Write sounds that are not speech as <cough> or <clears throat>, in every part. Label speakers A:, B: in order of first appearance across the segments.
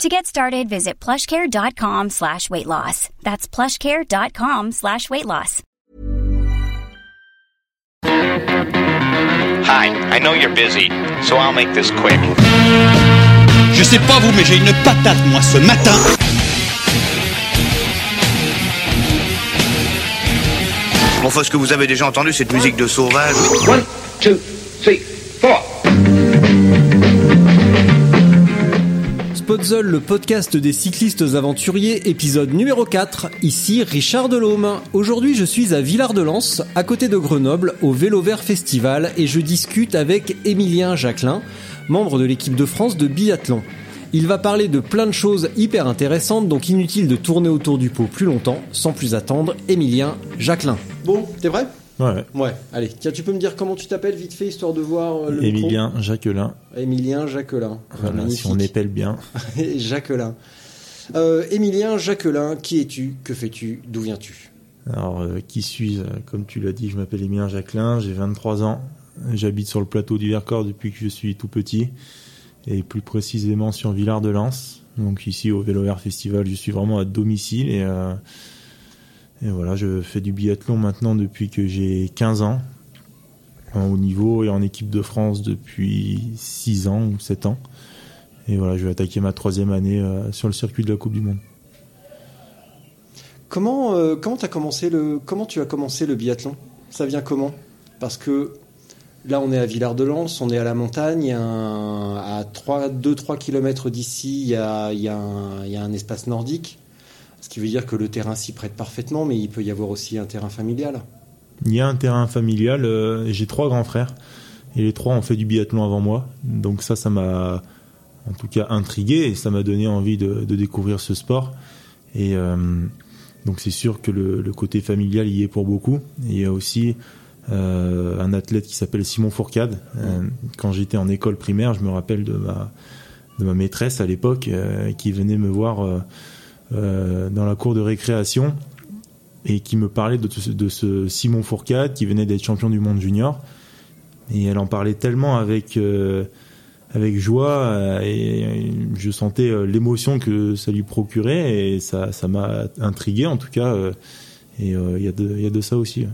A: To get started, visit plushcare.com slash weight loss. That's plushcare.com slash weight loss.
B: Hi, I know you're busy, so I'll make this quick.
C: Je sais pas vous, mais j'ai une patate, moi, ce matin.
D: Bon, enfin, ce que vous avez déjà entendu, cette musique de sauvage.
E: One, two, three, four.
F: Le podcast des cyclistes aventuriers, épisode numéro 4. Ici Richard Delhomme. Aujourd'hui, je suis à Villard-de-Lans, à côté de Grenoble, au Vélo Vert Festival, et je discute avec Émilien Jacquelin, membre de l'équipe de France de biathlon. Il va parler de plein de choses hyper intéressantes, donc inutile de tourner autour du pot plus longtemps. Sans plus attendre, Émilien Jacquelin. Bon, t'es prêt?
G: Ouais.
F: Ouais, allez. Tiens, tu peux me dire comment tu t'appelles vite fait, histoire de voir euh, le
G: Émilien Jacquelin.
F: Émilien Jacquelin.
G: Voilà, si on épelle bien. <laughs>
F: Jacquelin. Euh, Émilien Jacquelin, qui es-tu? Que fais-tu? D'où viens-tu?
G: Alors, euh, qui suis-je? Comme tu l'as dit, je m'appelle Émilien Jacquelin, j'ai 23 ans. J'habite sur le plateau du Vercors depuis que je suis tout petit. Et plus précisément sur Villard-de-Lans. Donc ici au Vélo Vert Festival, je suis vraiment à domicile. Et, euh, voilà, je fais du biathlon maintenant depuis que j'ai 15 ans. En haut niveau et en équipe de France depuis 6 ans ou 7 ans. Et voilà, je vais attaquer ma troisième année euh, sur le circuit de la Coupe du Monde.
F: Comment euh, t'as commencé le comment tu as commencé le biathlon? Ça vient comment? Parce que là on est à Villard-de-Lans, on est à la montagne, à 3 2 3 km d'ici, il y a un espace nordique. Ce qui veut dire que le terrain s'y prête parfaitement, mais il peut y avoir aussi un terrain familial.
G: Il y a un terrain familial. euh, J'ai trois grands frères et les trois ont fait du biathlon avant moi. Donc ça, ça m'a en tout cas intrigué et ça m'a donné envie de, découvrir ce sport. Et euh, donc c'est sûr que le, côté familial y est pour beaucoup. Il y a aussi euh, un athlète qui s'appelle Simon Fourcade. Quand j'étais en école primaire, je me rappelle de ma de ma maîtresse à l'époque qui venait me voir dans la cour de récréation et qui me parlait de, ce- Simon Fourcade qui venait d'être champion du monde junior. Et elle en parlait tellement avec, euh, avec joie euh, et je sentais euh, l'émotion que ça lui procurait et ça ça m'a intrigué en tout cas. euh, et euh, il y, a de- y a de ça aussi.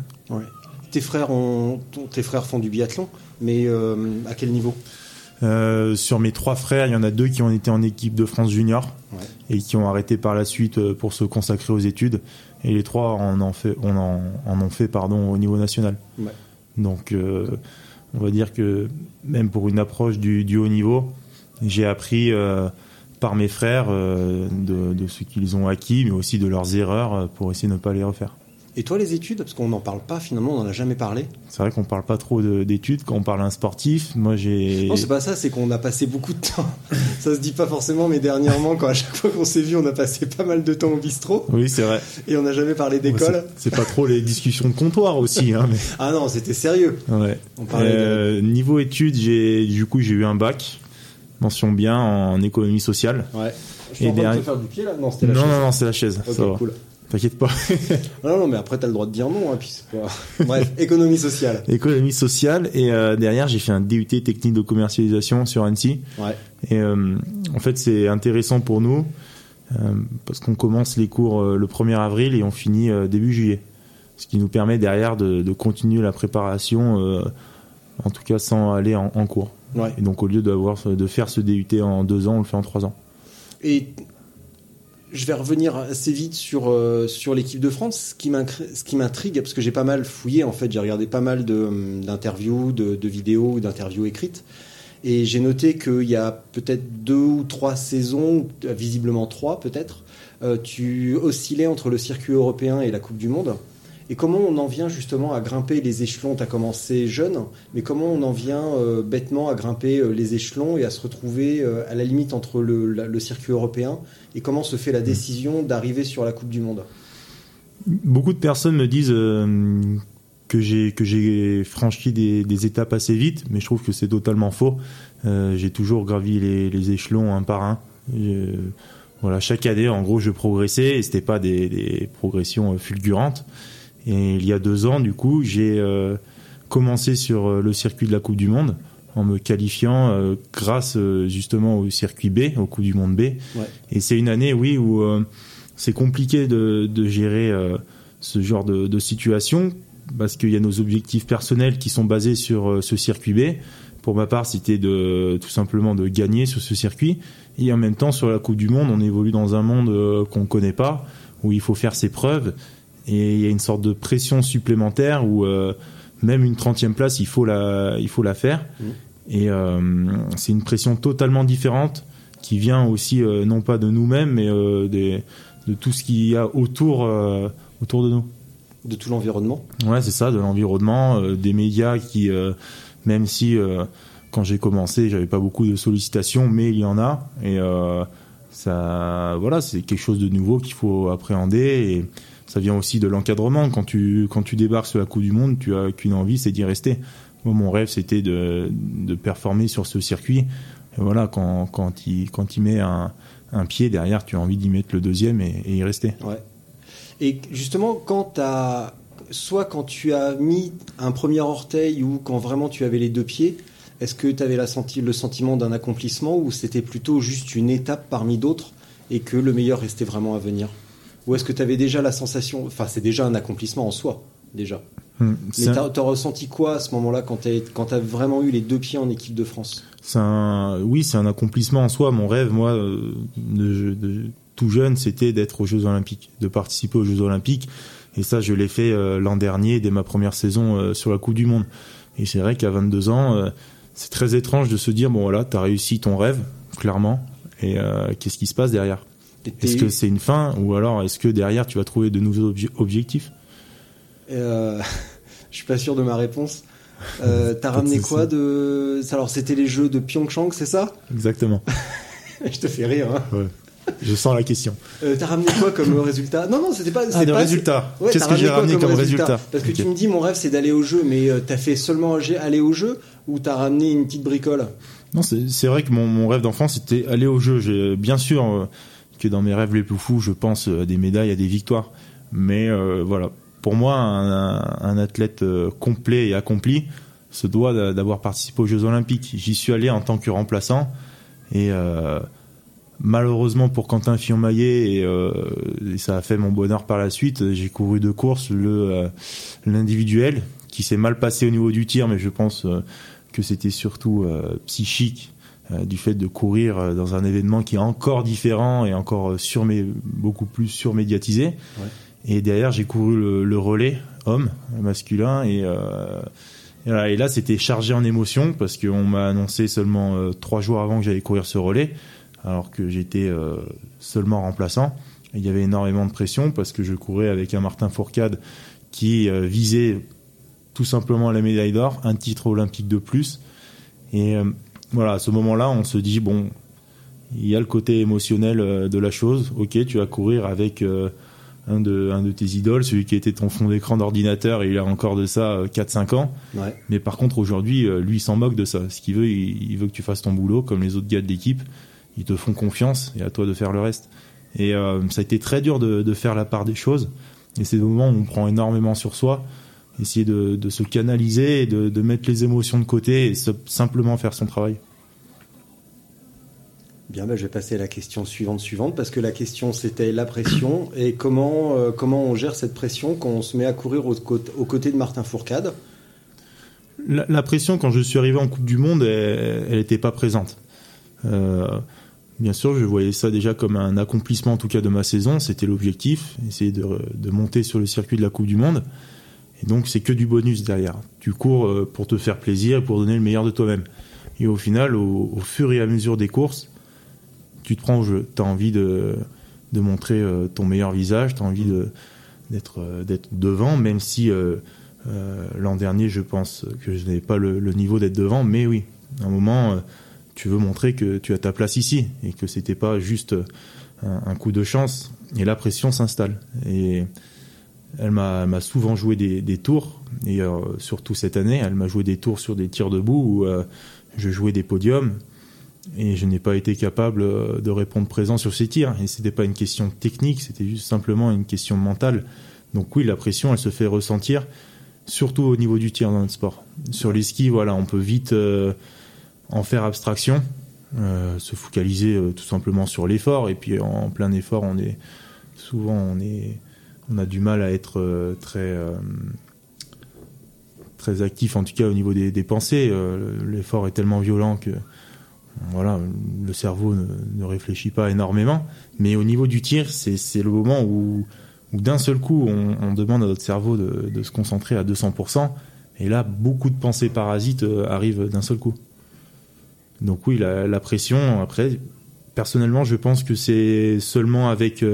F: Tes frères ont tes frères font du biathlon, mais euh, à quel niveau?
G: Euh, sur mes trois frères, il y en a deux qui ont été en équipe de France junior
F: Ouais.
G: et qui ont arrêté par la suite euh, pour se consacrer aux études. Et les trois en ont fait, on en, en ont fait pardon, au niveau national.
F: Ouais.
G: Donc, euh, on va dire que même pour une approche du, du haut niveau, j'ai appris euh, par mes frères de, de ce qu'ils ont acquis, mais aussi de leurs erreurs pour essayer de ne pas les refaire.
F: Et toi les études Parce qu'on n'en parle pas finalement, on n'en a jamais parlé.
G: C'est vrai qu'on parle pas trop de- d'études quand on parle à un sportif. Moi, j'ai.
F: Non, c'est pas ça, c'est qu'on a passé beaucoup de temps. <laughs> Ça se dit pas forcément, mais dernièrement, quand à chaque fois qu'on s'est vu, on a passé pas mal de temps au bistrot
G: Oui, c'est vrai.
F: et on n'a jamais parlé d'école.
G: C'est c'est pas trop les discussions de comptoir aussi. Hein, mais... <laughs>
F: Ah non, c'était sérieux.
G: Ouais.
F: On parlait
G: Euh, Niveau études, j'ai du coup j'ai eu un bac, mention bien en économie sociale.
F: Ouais. Je suis
G: Et
F: en train de te faire du pied là Non, c'était
G: Non,
F: la
G: non,
F: chaise.
G: non, c'est la chaise.
F: Ok,
G: ça va.
F: cool.
G: T'inquiète pas. <laughs>
F: Non, non, mais après, t'as le droit de dire non, hein, puis pas. Bref, <laughs> économie sociale.
G: économie sociale et euh, derrière j'ai fait un DUT technique de commercialisation sur Annecy.
F: Ouais.
G: Et euh, en fait c'est intéressant pour nous euh, parce qu'on commence les cours le 1er avril et on finit début juillet. Ce qui nous permet derrière de, de continuer la préparation, en tout cas sans aller en, en cours.
F: Ouais.
G: Et donc au lieu d'avoir de faire ce DUT en deux ans, on le fait en trois ans.
F: Et je vais revenir assez vite sur, euh, l'équipe de France. Ce qui m'intrigue, parce que j'ai pas mal fouillé, en fait, j'ai regardé pas mal hum, d'interviews, de, vidéos d'interviews écrites. Et j'ai noté qu'il y a peut-être deux ou trois saisons, euh, visiblement trois peut-être, euh, tu oscillais entre le circuit européen et la Coupe du Monde. Et comment on en vient justement à grimper les échelons? Tu as commencé jeune, mais comment on en vient euh, bêtement à grimper euh, les échelons et à se retrouver euh, à la limite entre le, la- le circuit européen? Et comment se fait la décision d'arriver sur la Coupe du Monde?
G: Beaucoup de personnes me disent que j'ai que j'ai franchi des, des, étapes assez vite, mais je trouve que c'est totalement faux. J'ai toujours gravi les, les, échelons un par un. voilà, chaque année, en gros, je progressais et c'était pas des, des, progressions fulgurantes. Et il y a deux ans, du coup, j'ai euh, commencé sur le circuit de la Coupe du Monde en me qualifiant euh, grâce justement au circuit B, au Coupe du Monde B.
F: Ouais.
G: Et c'est une année, oui, où c'est compliqué de, de gérer ce genre de, de situation parce qu'il y a nos objectifs personnels qui sont basés sur euh, ce circuit B. Pour ma part, c'était de tout simplement de gagner sur ce circuit. Et en même temps, sur la Coupe du Monde, on évolue dans un monde euh, qu'on ne connaît pas, où il faut faire ses preuves. Et il y a une sorte de pression supplémentaire où euh, même une 30e place, il faut la, il faut la faire.
F: Mmh.
G: Et euh, c'est une pression totalement différente qui vient aussi euh, non pas de nous-mêmes, mais des, de tout ce qu'il y a autour, autour de nous
F: de tout l'environnement.
G: Ouais, c'est ça, de l'environnement, des médias qui, même si quand j'ai commencé, j'avais pas beaucoup de sollicitations, mais il y en a. Et ça, voilà, c'est quelque chose de nouveau qu'il faut appréhender. Et ça vient aussi de l'encadrement. Quand tu, quand tu débarques sur la Coupe du Monde, tu as qu'une envie, c'est d'y rester. Moi, mon rêve, c'était de, de performer sur ce circuit. Voilà, quand, quand il, quand il met un, un pied derrière, tu as envie d'y mettre le deuxième et, y rester.
F: Ouais. Et justement, quand as, soit quand tu as mis un premier orteil ou quand vraiment tu avais les deux pieds, est-ce que tu avais la senti le sentiment d'un accomplissement ou c'était plutôt juste une étape parmi d'autres et que le meilleur restait vraiment à venir? Ou est-ce que tu avais déjà la sensation, enfin c'est déjà un accomplissement en soi, déjà
G: Hum,
F: Mais t'as t'as ressenti quoi à ce moment-là quand tu as vraiment eu les deux pieds en équipe de France?
G: C'est un, oui, c'est un accomplissement en soi. Mon rêve, moi, euh, de, de tout jeune, c'était d'être aux Jeux Olympiques, de participer aux Jeux Olympiques. Et ça, je l'ai fait euh, l'an dernier, dès ma première saison euh, sur la Coupe du Monde. Et c'est vrai qu'à 22 ans, euh, c'est très étrange de se dire, bon voilà, t'as réussi ton rêve, clairement. Et qu'est-ce qui se passe derrière? Est-ce que c'est une fin ou alors est-ce que derrière tu vas trouver de nouveaux obje- objectifs?
F: Euh, <laughs> je suis pas sûr de ma réponse. Euh, <laughs> T'as ramené quoi de Alors c'était les Jeux de Pyeongchang, c'est ça?
G: Exactement. <laughs>
F: Je te fais rire. Hein.
G: Ouais. Je sens la question.
F: Euh, T'as ramené quoi comme résultat? Non, non, c'était pas.
G: Ah,
F: pas-
G: résultat.
F: Ouais,
G: Qu'est-ce que j'ai ramené comme résultat?
F: Parce que tu me dis, mon rêve, c'est d'aller au jeu, mais euh, t'as fait seulement aller au jeu ou t'as ramené une petite bricole?
G: Non, c'est vrai que mon, mon rêve d'enfant, c'était aller au jeu. J'ai bien sûr que dans mes rêves les plus fous, je pense à des médailles, à des victoires. Mais euh, voilà, pour moi, un, athlète euh, complet et accompli se doit d'a- d'avoir participé aux Jeux Olympiques. J'y suis allé en tant que remplaçant et euh, malheureusement pour Quentin Fillon-Maillet et, euh, ça a fait mon bonheur par la suite. J'ai couru deux courses, euh, l'individuel qui s'est mal passé au niveau du tir, mais je pense euh, que c'était surtout euh, psychique euh, du fait de courir euh, dans un événement qui est encore différent et encore euh, beaucoup plus surmédiatisé.
F: Ouais.
G: Et derrière, j'ai couru le, le relais homme masculin et, euh, là, c'était chargé en émotions parce qu'on m'a annoncé seulement euh, trois jours avant que j'allais courir ce relais, alors que j'étais euh, seulement remplaçant. Il y avait énormément de pression parce que je courais avec un Martin Fourcade qui euh, visait tout simplement la médaille d'or, un titre olympique de plus. Et euh, voilà, à ce moment-là, on se dit bon, il y a le côté émotionnel euh, de la chose. Ok, tu vas courir avec euh, un, de, un de tes idoles, celui qui était ton fond d'écran d'ordinateur, et il a encore de ça euh, 4-5 ans.
F: Ouais.
G: Mais par contre, aujourd'hui, euh, lui, il s'en moque de ça. Ce qu'il veut, il, il veut que tu fasses ton boulot comme les autres gars de l'équipe. Ils te font confiance et à toi de faire le reste. Et euh, ça a été très dur de, de faire la part des choses. Et c'est des moments où on prend énormément sur soi, essayer de, de se canaliser et de, de mettre les émotions de côté et se- simplement faire son travail.
F: Bien, ben, je vais passer à la question suivante, suivante, parce que la question c'était la pression et comment euh, comment on gère cette pression quand on se met à courir aux, côtés- aux côtés de Martin Fourcade?
G: La, la pression, quand je suis arrivé en Coupe du Monde, elle n'était pas présente. Euh, bien sûr, je voyais ça déjà comme un accomplissement, en tout cas de ma saison. C'était l'objectif, essayer de, de monter sur le circuit de la Coupe du Monde. Et donc, c'est que du bonus derrière. Tu cours euh, pour te faire plaisir, pour donner le meilleur de toi-même. Et au final, au, fur et à mesure des courses, tu te prends au jeu. Tu as envie de, montrer euh, ton meilleur visage, tu as envie euh, d'être devant, même si l'an dernier, je pense que je n'avais pas le, niveau d'être devant, mais oui, à un moment, tu veux montrer que tu as ta place ici et que c'était pas juste un, un coup de chance. Et la pression s'installe. Et elle m'a souvent joué des, tours et euh, surtout cette année, elle m'a joué des tours sur des tirs debout où euh, je jouais des podiums et je n'ai pas été capable euh, de répondre présent sur ces tirs. Et c'était pas une question technique, c'était juste simplement une question mentale. Donc oui, la pression, elle se fait ressentir, surtout au niveau du tir dans notre sport. Sur les skis, voilà, on peut vite en faire abstraction, se focaliser tout simplement sur l'effort. Et puis en plein effort, on est souvent, on est, on a du mal à être euh, très euh, très actif, en tout cas au niveau des, pensées. Euh, L'effort est tellement violent que voilà, le cerveau ne, réfléchit pas énormément. Mais au niveau du tir, c'est le moment où, d'un seul coup, on, demande à notre cerveau de, se concentrer à 200%. Et là, beaucoup de pensées parasites arrivent d'un seul coup. Donc oui, la, pression, après, personnellement, je pense que c'est seulement avec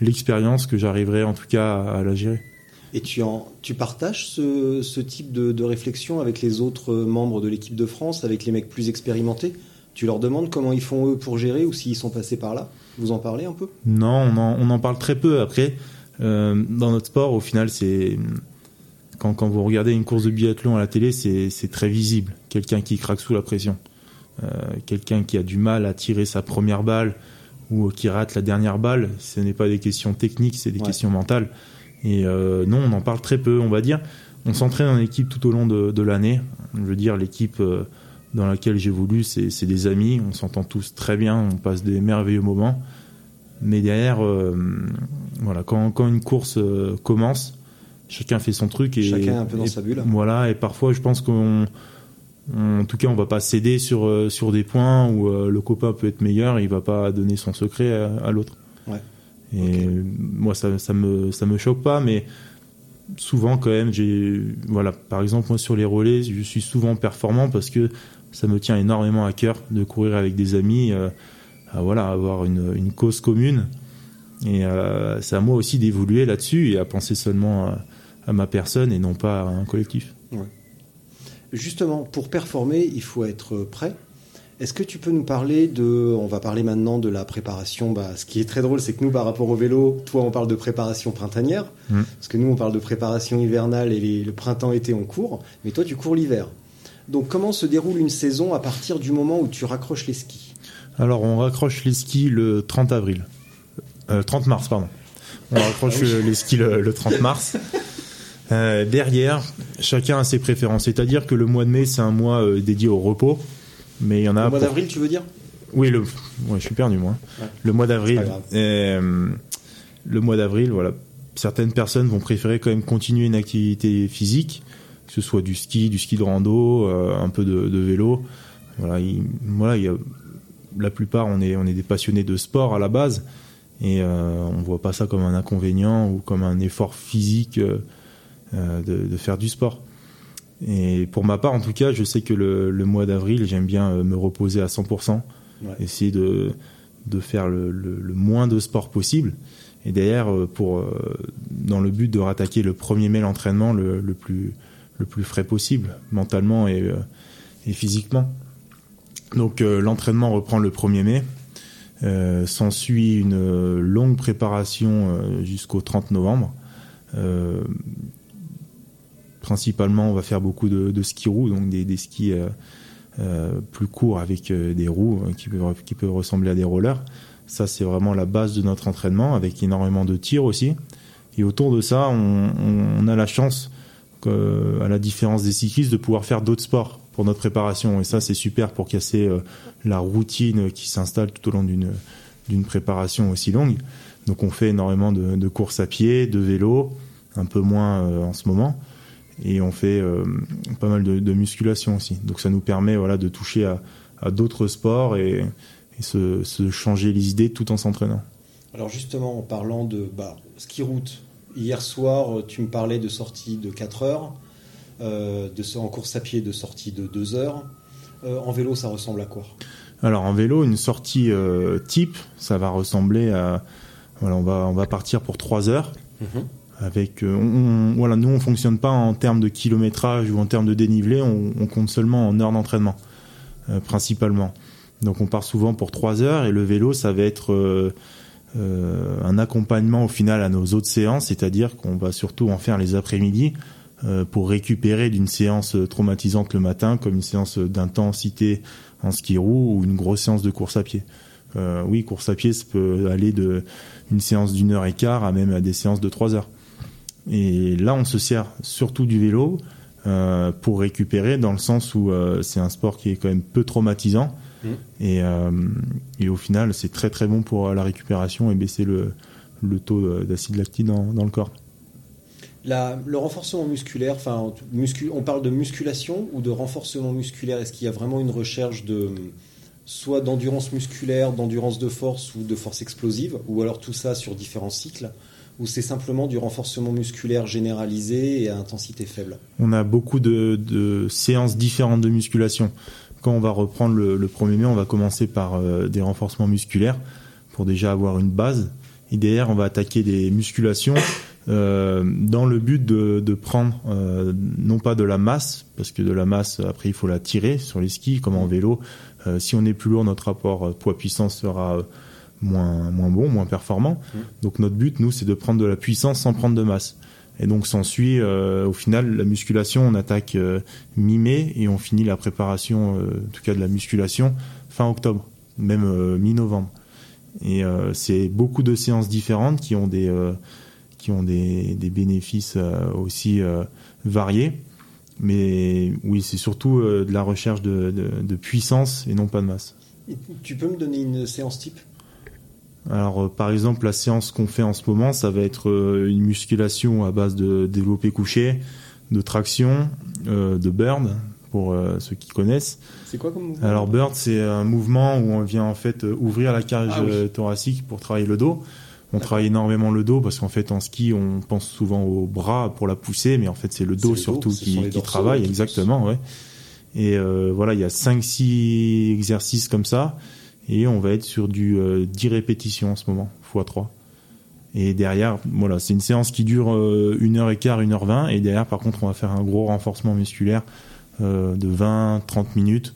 G: l'expérience que j'arriverai en tout cas à, à la gérer.
F: Et tu, en, tu partages ce, ce type de, de réflexion avec les autres membres de l'équipe de France, avec les mecs plus expérimentés? Tu leur demandes comment ils font eux pour gérer ou s'ils sont passés par là? Vous en parlez un peu?
G: Non, on en, on en parle très peu. Après, euh, dans notre sport, au final, c'est quand, quand vous regardez une course de biathlon à la télé, c'est c'est très visible. Quelqu'un qui craque sous la pression, Euh, quelqu'un qui a du mal à tirer sa première balle ou qui rate la dernière balle. Ce n'est pas des questions techniques, c'est des
F: Ouais.
G: questions mentales. Et euh, non, on en parle très peu. On va dire, on s'entraîne en équipe tout au long de, de l'année. Je veux dire, l'équipe euh, dans laquelle j'évolue, c'est c'est des amis. On s'entend tous très bien. On passe des merveilleux moments. Mais derrière, euh, voilà, quand, quand une course euh, commence, chacun fait son truc et
F: Chacun un peu dans
G: et-
F: sa bulle.
G: Voilà, et parfois, je pense qu'on, on- en tout cas, on va pas céder sur euh, sur des points où euh, le copain peut être meilleur, et il va pas donner son secret à, à l'autre.
F: Ouais.
G: Et moi, ça, ça me ça me choque pas, mais souvent quand même, j'ai voilà, par exemple moi sur les relais, je suis souvent performant parce que ça me tient énormément à cœur de courir avec des amis, euh, à, voilà, avoir une, une cause commune. Et euh, c'est à moi aussi d'évoluer là-dessus et à penser seulement à, à ma personne et non pas à un collectif.
F: Justement, pour performer, il faut être prêt. Est-ce que tu peux nous parler de... On va parler maintenant de la préparation. Bah, ce qui est très drôle, c'est que nous, par rapport au vélo, toi, on parle de préparation printanière.
G: Mm.
F: Parce que nous, on parle de préparation hivernale et les- le printemps-été, on court. Mais toi, tu cours l'hiver. Donc, comment se déroule une saison à partir du moment où tu raccroches les skis?
G: Alors on raccroche les skis le 30 avril. Euh, 30 mars, pardon. On raccroche
F: Ah oui.
G: euh, les skis le, le 30 mars. <laughs> Euh, derrière, chacun a ses préférences. C'est-à-dire que le mois de mai, c'est un mois euh, dédié au repos. Mais il y en a
F: Le mois
G: pour-
F: d'avril, tu veux dire?
G: Oui, le. Ouais, je suis perdu moi.
F: Ouais.
G: Le mois d'avril. euh, le mois d'avril, voilà. Certaines personnes vont préférer quand même continuer une activité physique, que ce soit du ski, du ski de rando, un peu de, de vélo. Voilà, il, voilà, il y a, la plupart, on est, on est des passionnés de sport à la base, et on voit pas ça comme un inconvénient ou comme un effort physique de, de faire du sport. Et pour ma part, en tout cas, je sais que le, le mois d'avril, j'aime bien euh, me reposer à 100%,
F: Ouais.
G: essayer de, de faire le, le- le moins de sport possible. Et derrière, euh, pour, euh, dans le but de rattaquer le 1er mai l'entraînement le, le, plus, le plus frais possible, mentalement et, euh, et physiquement. Donc euh, l'entraînement reprend le 1er mai. Euh, S'ensuit une euh, longue préparation euh, jusqu'au 30 novembre. Euh, principalement, on va faire beaucoup de, de ski roues, donc des, skis euh, euh, plus courts avec euh, des roues qui peuvent, ressembler à des rollers. Ça, c'est vraiment la base de notre entraînement, avec énormément de tirs aussi. Et autour de ça, on, a la chance, à la différence des cyclistes, de pouvoir faire d'autres sports pour notre préparation. Et ça, c'est super pour casser la routine qui s'installe tout au long d'une préparation aussi longue. Donc, on fait énormément de, courses à pied, de vélo, un peu moins en ce moment. Et on fait euh, pas mal de, de musculation aussi. Donc, ça nous permet voilà, de toucher à, à d'autres sports et, et se, se changer les idées tout en s'entraînant.
F: Alors justement, en parlant de bah, ski route, hier soir, tu me parlais de sortie de 4 heures, euh, de, en course à pied de sortie de 2 heures. Euh, en vélo, ça ressemble à quoi?
G: Alors en vélo, une sortie euh, type, ça va ressembler à voilà, on va on va partir pour 3 heures avec euh, on, on- voilà, nous on fonctionne pas en termes de kilométrage ou en termes de dénivelé, on, on compte seulement en heures d'entraînement euh, principalement. Donc on part souvent pour 3 heures et le vélo ça va être euh, euh, un accompagnement au final à nos autres séances, c'est-à-dire qu'on va surtout en faire les après-midi euh, pour récupérer d'une séance traumatisante le matin, comme une séance d'intensité en ski roue ou une grosse séance de course à pied. Euh, oui, course à pied, ça peut aller de une séance d'une heure et quart à même à des séances de trois heures. Et là, on se sert surtout du vélo euh, pour récupérer, dans le sens où euh, c'est un sport qui est quand même peu traumatisant.
F: Mmh.
G: Et, euh, et au final, c'est très très bon pour la récupération et baisser le, le taux d'acide lactique dans, dans le corps.
F: La- le renforcement musculaire, enfin, muscu- on parle de musculation ou de renforcement musculaire? Est-ce qu'il y a vraiment une recherche de soit d'endurance musculaire, d'endurance de force ou de force explosive, ou alors tout ça sur différents cycles, ou c'est simplement du renforcement musculaire généralisé et à intensité faible
G: On a beaucoup de, séances différentes de musculation. Quand on va reprendre le, le 1er mai, on va commencer par euh, des renforcements musculaires pour déjà avoir une base. Et derrière, on va attaquer des musculations euh, dans le but de, prendre euh, non pas de la masse, parce que de la masse, après, il faut la tirer sur les skis, comme en vélo. Si on est plus lourd, notre rapport poids-puissance sera moins, moins bon, moins performant. Donc notre but, nous, c'est de prendre de la puissance sans prendre de masse. Et donc s'ensuit euh, au final la musculation, on attaque euh, mi-mai et on finit la préparation, euh, en tout cas de la musculation, fin octobre, même euh, mi-novembre. Et euh, c'est beaucoup de séances différentes qui ont des, euh, qui ont des, des bénéfices euh, aussi euh, variés. Mais oui, c'est surtout euh, de la recherche de, de, de puissance et non pas de masse.
F: Tu peux me donner une séance type?
G: Alors, euh, par exemple, la séance qu'on fait en ce moment, ça va être euh, une musculation à base de développé couché, de traction, euh, de burn, pour ceux qui connaissent.
F: C'est quoi comme mouvement?
G: Alors, burn, c'est un mouvement où on vient en fait ouvrir la cage
F: Ah oui.
G: thoracique pour travailler le dos. On travaille énormément le dos parce qu'en fait, en ski, on pense souvent au bras pour la pousser, mais en fait, c'est le dos surtout qui, qui travaille. Exactement, ouais. Et voilà, il y a 5-6 exercices comme ça. Et on va être sur du euh, 10 répétitions en ce moment, x 3. Et derrière, voilà, c'est une séance qui dure euh, une heure et derrière, par contre, on va faire un gros renforcement musculaire euh, de 20, 30 minutes.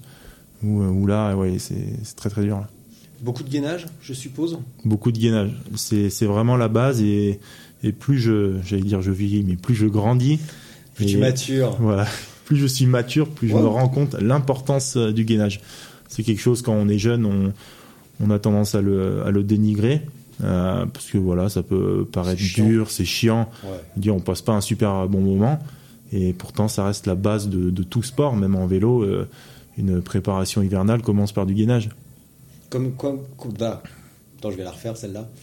G: Où, où là, ouais, c'est très très dur. là.
F: Beaucoup de gainage, je suppose?
G: Beaucoup de gainage. C'est vraiment la base. Et, et plus je, j'allais dire je vieillis, mais plus je grandis.
F: Plus tu matures.
G: voilà. <laughs> Plus je suis mature, plus je me rends compte l'importance euh, du gainage. C'est quelque chose quand on est jeune, on, on a tendance à le, à le dénigrer. euh, parce que voilà, ça peut paraître dur, c'est chiant.
F: Ouais.
G: Dire on passe pas un super bon moment. Et pourtant, ça reste la base de, de tout sport, même en vélo. euh, une préparation hivernale commence par du gainage.
F: Comme quoi comme- bah, Attends, je vais la refaire celle-là. <laughs>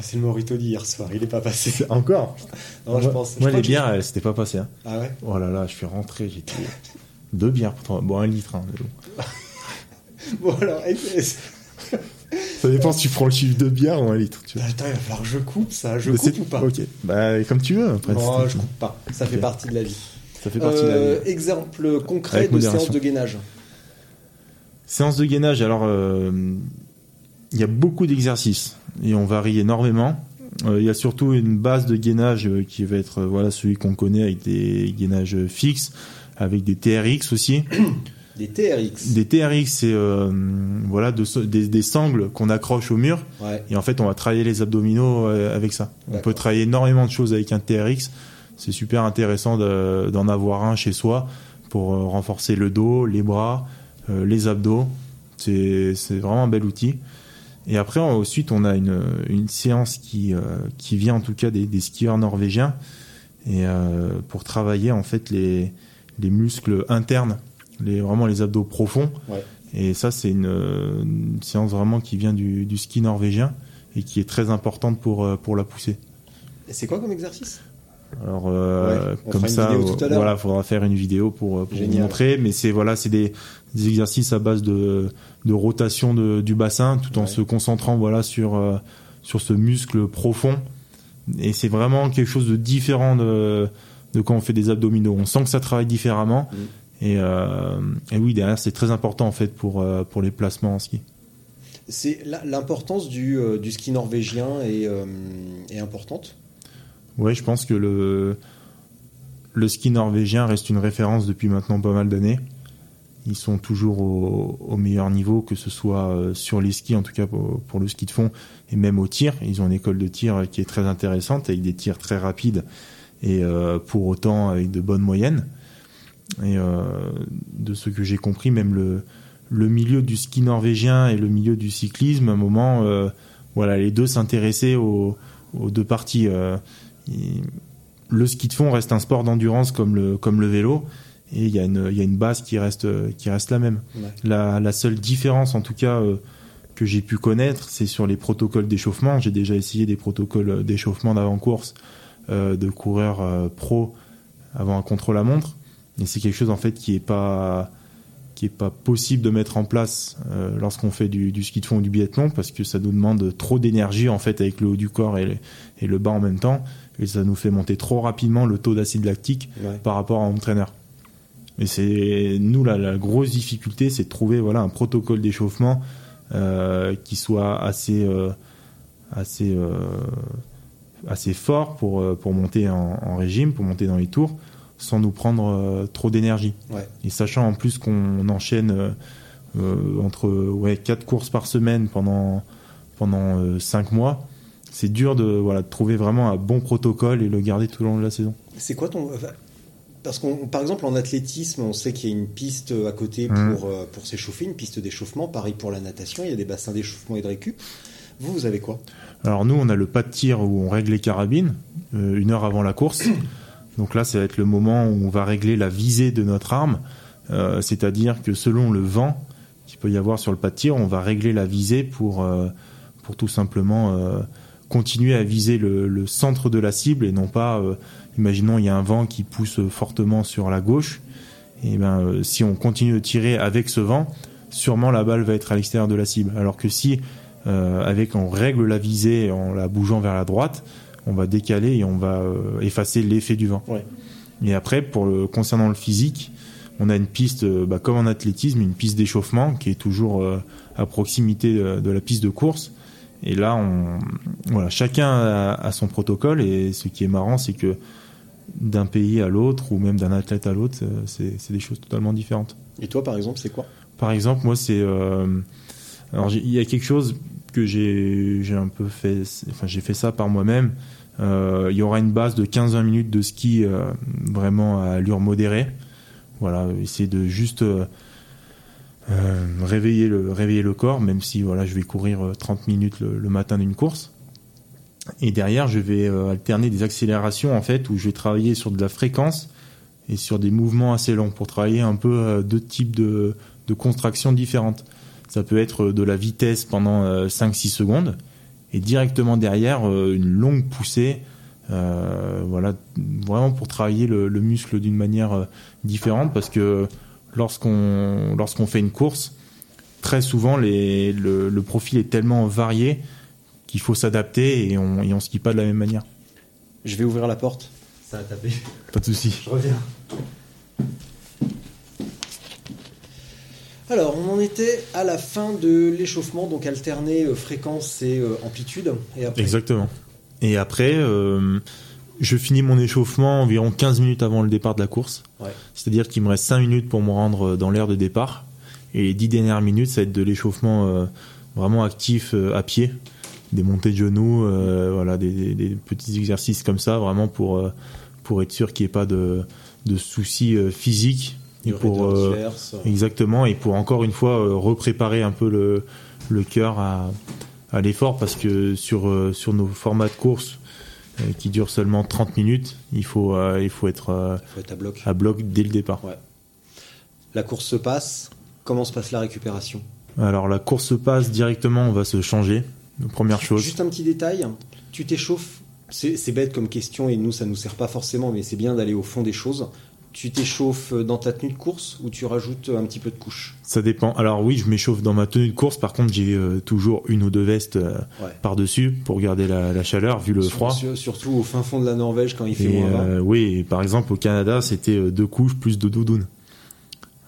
F: C'est le Morito d'hier soir, il est pas passé.
G: Encore
F: Non, je pense. je
G: Moi,
F: crois
G: les bières, elles, pas passé. hein.
F: Ah ouais?
G: Oh là là, je suis rentré, j'étais deux bières pourtant. Bon, un litre. hein, mais bon. <laughs>
F: Bon alors,
G: Ça dépend si tu prends le chiffre de bière ou un litre. Tu vois.
F: attends, il va falloir que je coupe ça. Je
G: Mais
F: coupe
G: c'est-
F: ou pas
G: Ok. Bah, comme tu veux. Après,
F: Non, je coupe pas. Ça fait partie de la vie.
G: Ça fait partie de la
F: Euh,
G: vie.
F: exemple concret
G: Avec
F: de
G: modération.
F: séance de gainage.
G: Séance de gainage, alors, euh, il y a beaucoup d'exercices et on varie énormément. Euh, Il y a surtout une base de gainage euh, qui va être euh, voilà celui qu'on connaît avec des gainages fixes, avec des TRX aussi. <coughs>
F: Des TRX.
G: Des TRX, c'est euh, voilà de des, des sangles qu'on accroche au mur
F: Ouais.
G: et en fait on va travailler les abdominaux euh, avec ça. On peut travailler énormément de choses avec un TRX. C'est super intéressant de- d'en avoir un chez soi pour euh, renforcer le dos, les bras, euh, les abdos. C'est vraiment un bel outil. Et après, on- ensuite, on a une, une séance qui, euh, qui vient en tout cas des, des skieurs norvégiens et pour travailler en fait les, les muscles internes, les, vraiment les abdos profonds.
F: Ouais.
G: Et ça, c'est une, une séance vraiment qui vient du, du ski norvégien et qui est très importante pour, euh, pour la pousser.
F: Et c'est quoi comme exercice?
G: Alors euh,
F: Ouais,
G: comme ça, voilà, faudra faire une vidéo pour, euh, pour vous montrer. Mais c'est voilà, c'est des, des exercices à base de, de rotation de, du bassin, tout en
F: Ouais.
G: se concentrant voilà sur sur ce muscle profond. Et c'est vraiment quelque chose de différent de, de quand on fait des abdominaux. On sent que ça travaille différemment.
F: Mm.
G: Et, euh, et oui, derrière, c'est très important en fait pour euh, pour les placements en ski.
F: C'est l'importance du, euh, du ski norvégien est, euh, est importante?
G: Ouais, je pense que le, le ski norvégien reste une référence depuis maintenant pas mal d'années. ils sont toujours au, au meilleur niveau, que ce soit sur les skis, en tout cas pour, pour, le ski de fond, et même au tir. Ils ont une école de tir qui est très intéressante, avec des tirs très rapides, et euh, pour autant avec de bonnes moyennes. Et euh, de ce que j'ai compris, même le, le milieu du ski norvégien et le milieu du cyclisme, à un moment, euh, voilà, les deux s'intéressaient aux, aux, deux parties. Euh, le ski de fond reste un sport d'endurance comme le, comme le vélo, et il y, a une, y a une base qui reste, qui reste la même.
F: Ouais.
G: La, la seule différence, en tout cas, euh, que j'ai pu connaître, c'est sur les protocoles d'échauffement. J'ai déjà essayé des protocoles d'échauffement d'avant-course de coureurs euh, pro avant un contre-la-montre, et c'est quelque chose en fait qui est pas qui est pas possible de mettre en place euh, lorsqu'on fait du, du, ski de fond ou du biathlon parce que ça nous demande trop d'énergie en fait avec le haut du corps et le, et le bas en même temps et ça nous fait monter trop rapidement le taux d'acide lactique
F: Ouais.
G: par rapport à un entraîneur. Et c'est nous la, la grosse difficulté, c'est de trouver voilà un protocole d'échauffement euh, qui soit assez euh, assez euh, assez fort pour euh, pour monter en, en régime, pour monter dans les tours, sans nous prendre euh, trop d'énergie.
F: Ouais.
G: Et sachant en plus qu'on enchaîne euh, entre ouais quatre courses par semaine pendant pendant euh, cinq mois, c'est dur de voilà de trouver vraiment un bon protocole et le garder tout au long de la saison.
F: C'est quoi ton. Parce qu'on, par exemple, en athlétisme, on sait qu'il y a une piste à côté
G: Mhm.
F: pour, euh, pour s'échauffer, une piste d'échauffement. Pareil pour la natation, il y a des bassins d'échauffement et de récup. Vous, vous avez quoi?
G: Alors nous, on a le pas de tir où on règle les carabines euh, une heure avant la course. <coughs> Donc là, ça va être le moment où on va régler la visée de notre arme. Euh, C'est-à-dire que selon le vent qu'il peut y avoir sur le pas de tir, on va régler la visée pour, euh, pour tout simplement continuer à viser le, le centre de la cible et non pas, imaginons, il y a un vent qui pousse fortement sur la gauche. Et ben, euh, si on continue de tirer avec ce vent, sûrement la balle va être à l'extérieur de la cible. Alors que si avec on règle la visée en la bougeant vers la droite, on va décaler et on va euh, effacer l'effet du vent.
F: Ouais.
G: Et après, pour le concernant le physique, on a une piste, euh, bah, comme en athlétisme, une piste d'échauffement qui est toujours euh, à proximité de, de la piste de course. Et là, on, voilà, chacun a, a son protocole. Et ce qui est marrant, c'est que d'un pays à l'autre, ou même d'un athlète à l'autre, euh, c'est des choses totalement différentes.
F: Et toi, par exemple, c'est quoi?
G: Par exemple, moi, c'est. euh, alors, il y a quelque chose que j'ai un peu fait. Enfin, j'ai fait ça par moi-même. Euh, il y aura une base de 15-20 minutes de ski euh, vraiment à allure modérée. Voilà, essayer de juste euh, réveiller, le, réveiller le corps, même si voilà, je vais courir euh, 30 minutes le, matin d'une course. Et derrière, je vais alterner des accélérations en fait, où je vais travailler sur de la fréquence et sur des mouvements assez longs pour travailler un peu deux types de, de contractions différentes. Ça peut être de la vitesse pendant euh, 5-6 secondes et directement derrière euh, une longue poussée, euh, voilà, vraiment pour travailler le, le muscle d'une manière euh, différente parce que lorsqu'on lorsqu'on fait une course, très souvent les, le, le profil est tellement varié qu'il faut s'adapter et on et on skie pas de la même manière.
F: Je vais ouvrir la porte. Ça a tapé.
G: Pas de souci.
F: Je reviens. Alors, on en était à la fin de l'échauffement, donc alterner euh, fréquence et euh, amplitude. Et après,
G: Exactement. Et après, euh, je finis mon échauffement environ 15 minutes avant le départ de la course.
F: Ouais.
G: C'est-à-dire qu'il me reste 5 minutes pour me rendre dans l'aire de départ. Et les 10 dernières minutes, ça va être de l'échauffement vraiment actif à pied. Des montées de genoux, voilà, des, des- des petits exercices comme ça, vraiment pour, pour être sûr qu'il n'y ait pas de, de soucis physiques. Et pour, euh. Exactement, et pour encore une fois euh, repréparer un peu le, le cœur à, à l'effort, parce que sur, euh, sur nos formats de course qui durent seulement 30 minutes, il faut, il faut être
F: faut être à bloc.
G: à bloc dès le départ.
F: Ouais. La course se passe. Comment se passe la récupération?
G: Alors la course se passe directement, on va se changer, première chose.
F: Juste un petit détail. Tu t'échauffes. C'est c'est bête comme question et nous, ça nous sert pas forcément, mais c'est bien d'aller au fond des choses. Tu t'échauffes dans ta tenue de course ou tu rajoutes un petit peu de couche
G: Ça dépend. Alors oui, je m'échauffe dans ma tenue de course, par contre j'ai euh, toujours une ou deux vestes euh,
F: Ouais.
G: par-dessus pour garder la, la chaleur vu le
F: Sur-
G: froid.
F: sur- surtout au fin fond de la Norvège quand il fait
G: Et
F: moins 20.
G: euh, oui, par exemple au Canada, c'était deux couches plus deux doudounes.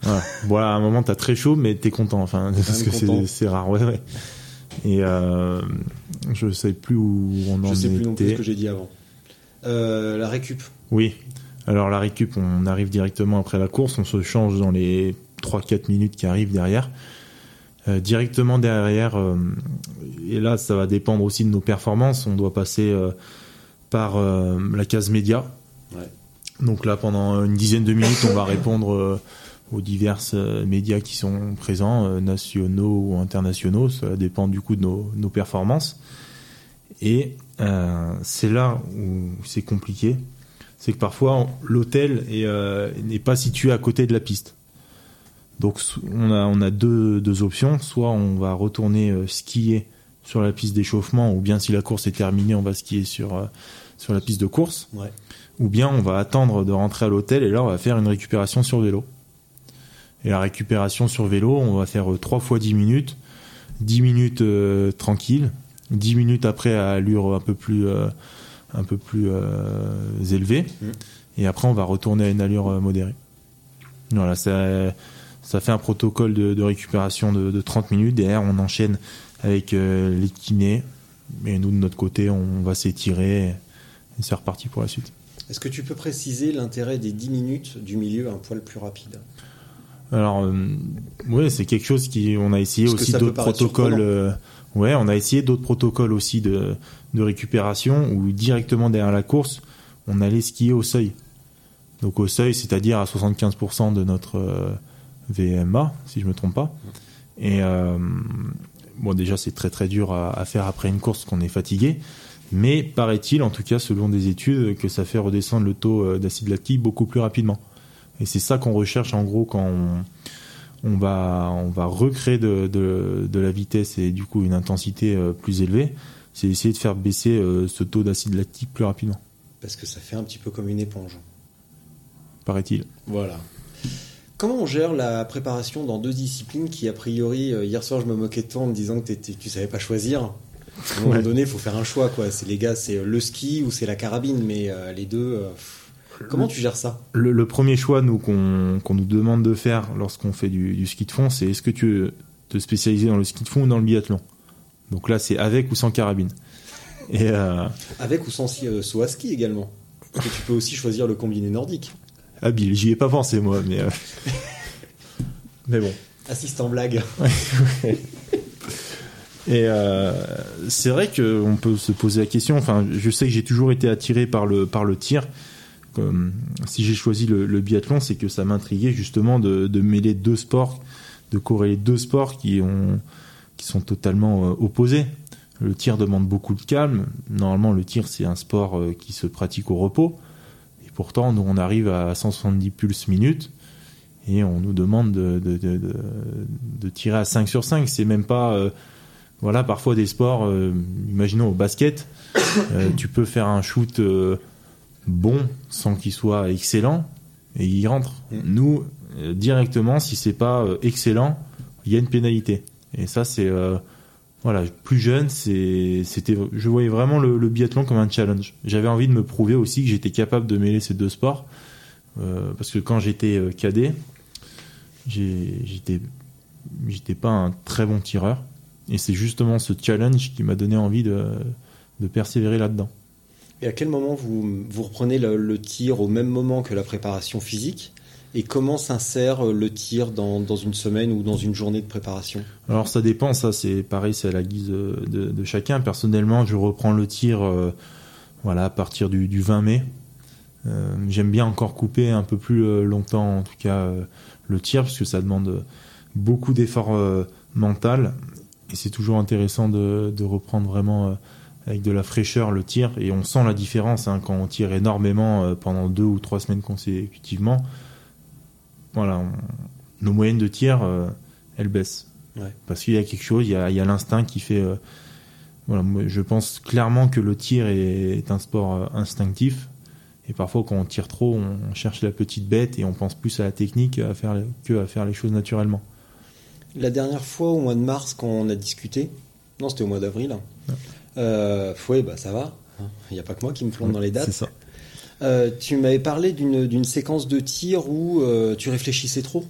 G: Voilà. <laughs> voilà, à un moment t'as très chaud, mais t'es content. Enfin, parce que c'est rare, ouais, ouais. Et je sais plus où on en
F: Je sais plus non plus
G: était.
F: ce que j'ai dit avant. La récup.
G: Oui. Alors la récup, on arrive directement après la course, on se change dans les 3-4 minutes qui arrivent derrière. Euh, directement derrière, euh, et là ça va dépendre aussi de nos performances, on doit passer euh, par la case média.
F: Ouais.
G: Donc là pendant une dizaine de minutes on va répondre aux divers médias qui sont présents, nationaux ou internationaux, ça dépend du coup de nos, nos performances. Et c'est là où c'est compliqué, c'est que parfois l'hôtel euh, n'est pas situé à côté de la piste. Donc on a, on a deux, deux options, soit on va retourner euh, skier sur la piste d'échauffement, ou bien si la course est terminée, on va skier sur, euh, sur la piste de course,
F: Ouais.
G: ou bien on va attendre de rentrer à l'hôtel et là on va faire une récupération sur vélo. Et la récupération sur vélo, on va faire 3 fois 10 minutes, 10 minutes euh, tranquille, 10 minutes après à allure un peu plus, euh, un peu plus euh, élevée,
F: Mhm.
G: et après on va retourner à une allure euh, modérée. Voilà, ça, ça fait un protocole de, de récupération de, de 30 minutes. Derrière, on enchaîne avec euh, les kinés, et nous de notre côté, on va s'étirer, et c'est reparti pour la suite.
F: Est-ce que tu peux préciser l'intérêt des 10 minutes du milieu un poil plus rapide?
G: Alors, euh, ouais, c'est quelque chose qui, on a essayé
F: Parce
G: aussi d'autres protocoles. euh, ouais, on a essayé d'autres protocoles aussi de, de récupération où directement derrière la course, on allait skier au seuil. Donc au seuil, c'est-à-dire à 75% de notre euh, VMA, si je me trompe pas. Et euh, bon, déjà, c'est très très dur à, à faire après une course qu'on est fatigué. Mais paraît-il, en tout cas selon des études, que ça fait redescendre le taux euh, d'acide lactique beaucoup plus rapidement. Et c'est ça qu'on recherche en gros quand on, on va, on va recréer de, de, de la vitesse et du coup une intensité euh, plus élevée. C'est essayer de faire baisser euh, ce taux d'acide lactique plus rapidement,
F: Parce que ça fait un petit peu comme une éponge.
G: paraît-il.
F: Voilà. Comment on gère la préparation dans deux disciplines qui, a priori, euh, hier soir, je me moquais de toi en me disant que tu savais pas choisir? À un moment
G: Ouais.
F: donné, il faut faire un choix, quoi. C'est les gars, c'est le ski ou c'est la carabine, mais euh, les deux. euh, pff. Comment tu gères ça
G: Le, le premier choix nous qu'on nous demande de faire lorsqu'on fait du, du ski de fond, c'est est-ce que tu veux te spécialiser dans le ski de fond ou dans le biathlon? Donc là, c'est avec ou sans carabine. Et euh,
F: Avec ou sans si- euh, saut à ski également. Tu peux aussi choisir le combiné nordique.
G: habile, j'y ai pas pensé moi, mais euh, <laughs> mais bon.
F: Assistant blague. <laughs>
G: Et euh, c'est vrai qu'on peut se poser la question. Enfin, je sais que j'ai toujours été attiré par le par le tir. Comme, si j'ai choisi le, biathlon, c'est que ça m'intriguait justement de, mêler deux sports, de corréler deux sports qui ont qui sont totalement euh, opposés. Le tir demande beaucoup de calme. Normalement, le tir c'est un sport euh, qui se pratique au repos. Et pourtant, nous on arrive à 170 pulses minutes et on nous demande de, tirer à 5 sur 5. C'est même pas euh, voilà, parfois des sports, euh, imaginons au basket, euh, tu peux faire un shoot euh, bon sans qu'il soit excellent et il rentre.
F: Mm.
G: Nous, euh, directement, si c'est pas euh, excellent, il y a une pénalité. Et ça, c'est euh, voilà, plus jeune, c'était, je voyais vraiment le, le biathlon comme un challenge. J'avais envie de me prouver aussi que j'étais capable de mêler ces deux sports, parce que quand j'étais cadet, j'étais, j'étais pas un très bon tireur. Et c'est justement ce challenge qui m'a donné envie de, de persévérer là-dedans.
F: Et à quel moment vous, vous reprenez le, tir au même moment que la préparation physique? Et comment s'insère euh, le tir dans, dans une semaine ou dans une journée de préparation?
G: Alors ça dépend, ça c'est pareil, c'est à la guise de, de- chacun. Personnellement, je reprends le tir euh, voilà, à partir du, du 20 mai. Euh, J'aime bien encore couper un peu plus euh, longtemps, en tout cas, euh, le tir, parce que ça demande beaucoup d'efforts euh, mental. Et c'est toujours intéressant de, reprendre vraiment euh, avec de la fraîcheur le tir. Et on sent la différence hein, quand on tire énormément euh, pendant deux ou trois semaines consécutivement. Voilà, on- nos moyennes de tir, euh, elles baissent.
F: Ouais.
G: Parce qu'il y a quelque chose, il y a, l'instinct qui fait. euh, voilà, je pense clairement que le tir est, est un sport euh, instinctif. Et parfois, quand on tire trop, on, cherche la petite bête et on pense plus à la technique à faire, les- que à faire les choses naturellement.
F: La dernière fois, au mois de mars, quand on a discuté, non, c'était au mois d'avril. Euh, ouais, bah ça va. Il n'y a pas que moi qui me plombe dans les dates.
G: Ça.
F: Euh, tu m'avais parlé d'une séquence de tir où euh, tu réfléchissais trop.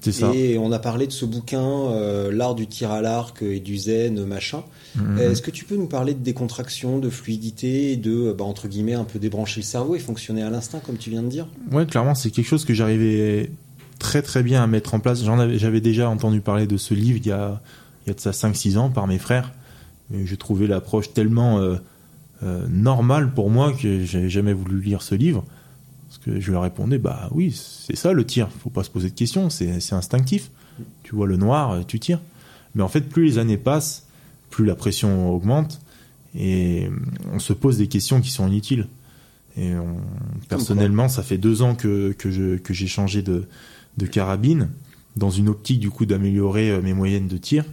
G: C'est ça.
F: Et on a parlé de ce bouquin, euh, L'art du tir à l'arc et du zen, machin.
G: Mhm.
F: Est-ce que tu peux nous parler de décontraction, de fluidité et de, bah, entre guillemets, un peu débrancher le cerveau et fonctionner à l'instinct, comme tu viens de dire?
G: Ouais, clairement, c'est quelque chose que j'arrivais très très bien à mettre en place. J'avais déjà entendu parler de ce livre il y a, il y a de ça 5-6 ans par mes frères. Mais je trouvais l'approche tellement euh, euh, normale pour moi que j'avais jamais voulu lire ce livre. Parce que je leur répondais, bah oui, c'est ça le tir. Faut pas se poser de questions, c'est, instinctif. Tu vois le noir, tu tires. Mais en fait, plus les années passent, plus la pression augmente et on se pose des questions qui sont inutiles. Et on- personnellement, ça fait deux ans que, que, j'ai changé de, de carabine dans une optique du coup d'améliorer euh, mes moyennes de tir.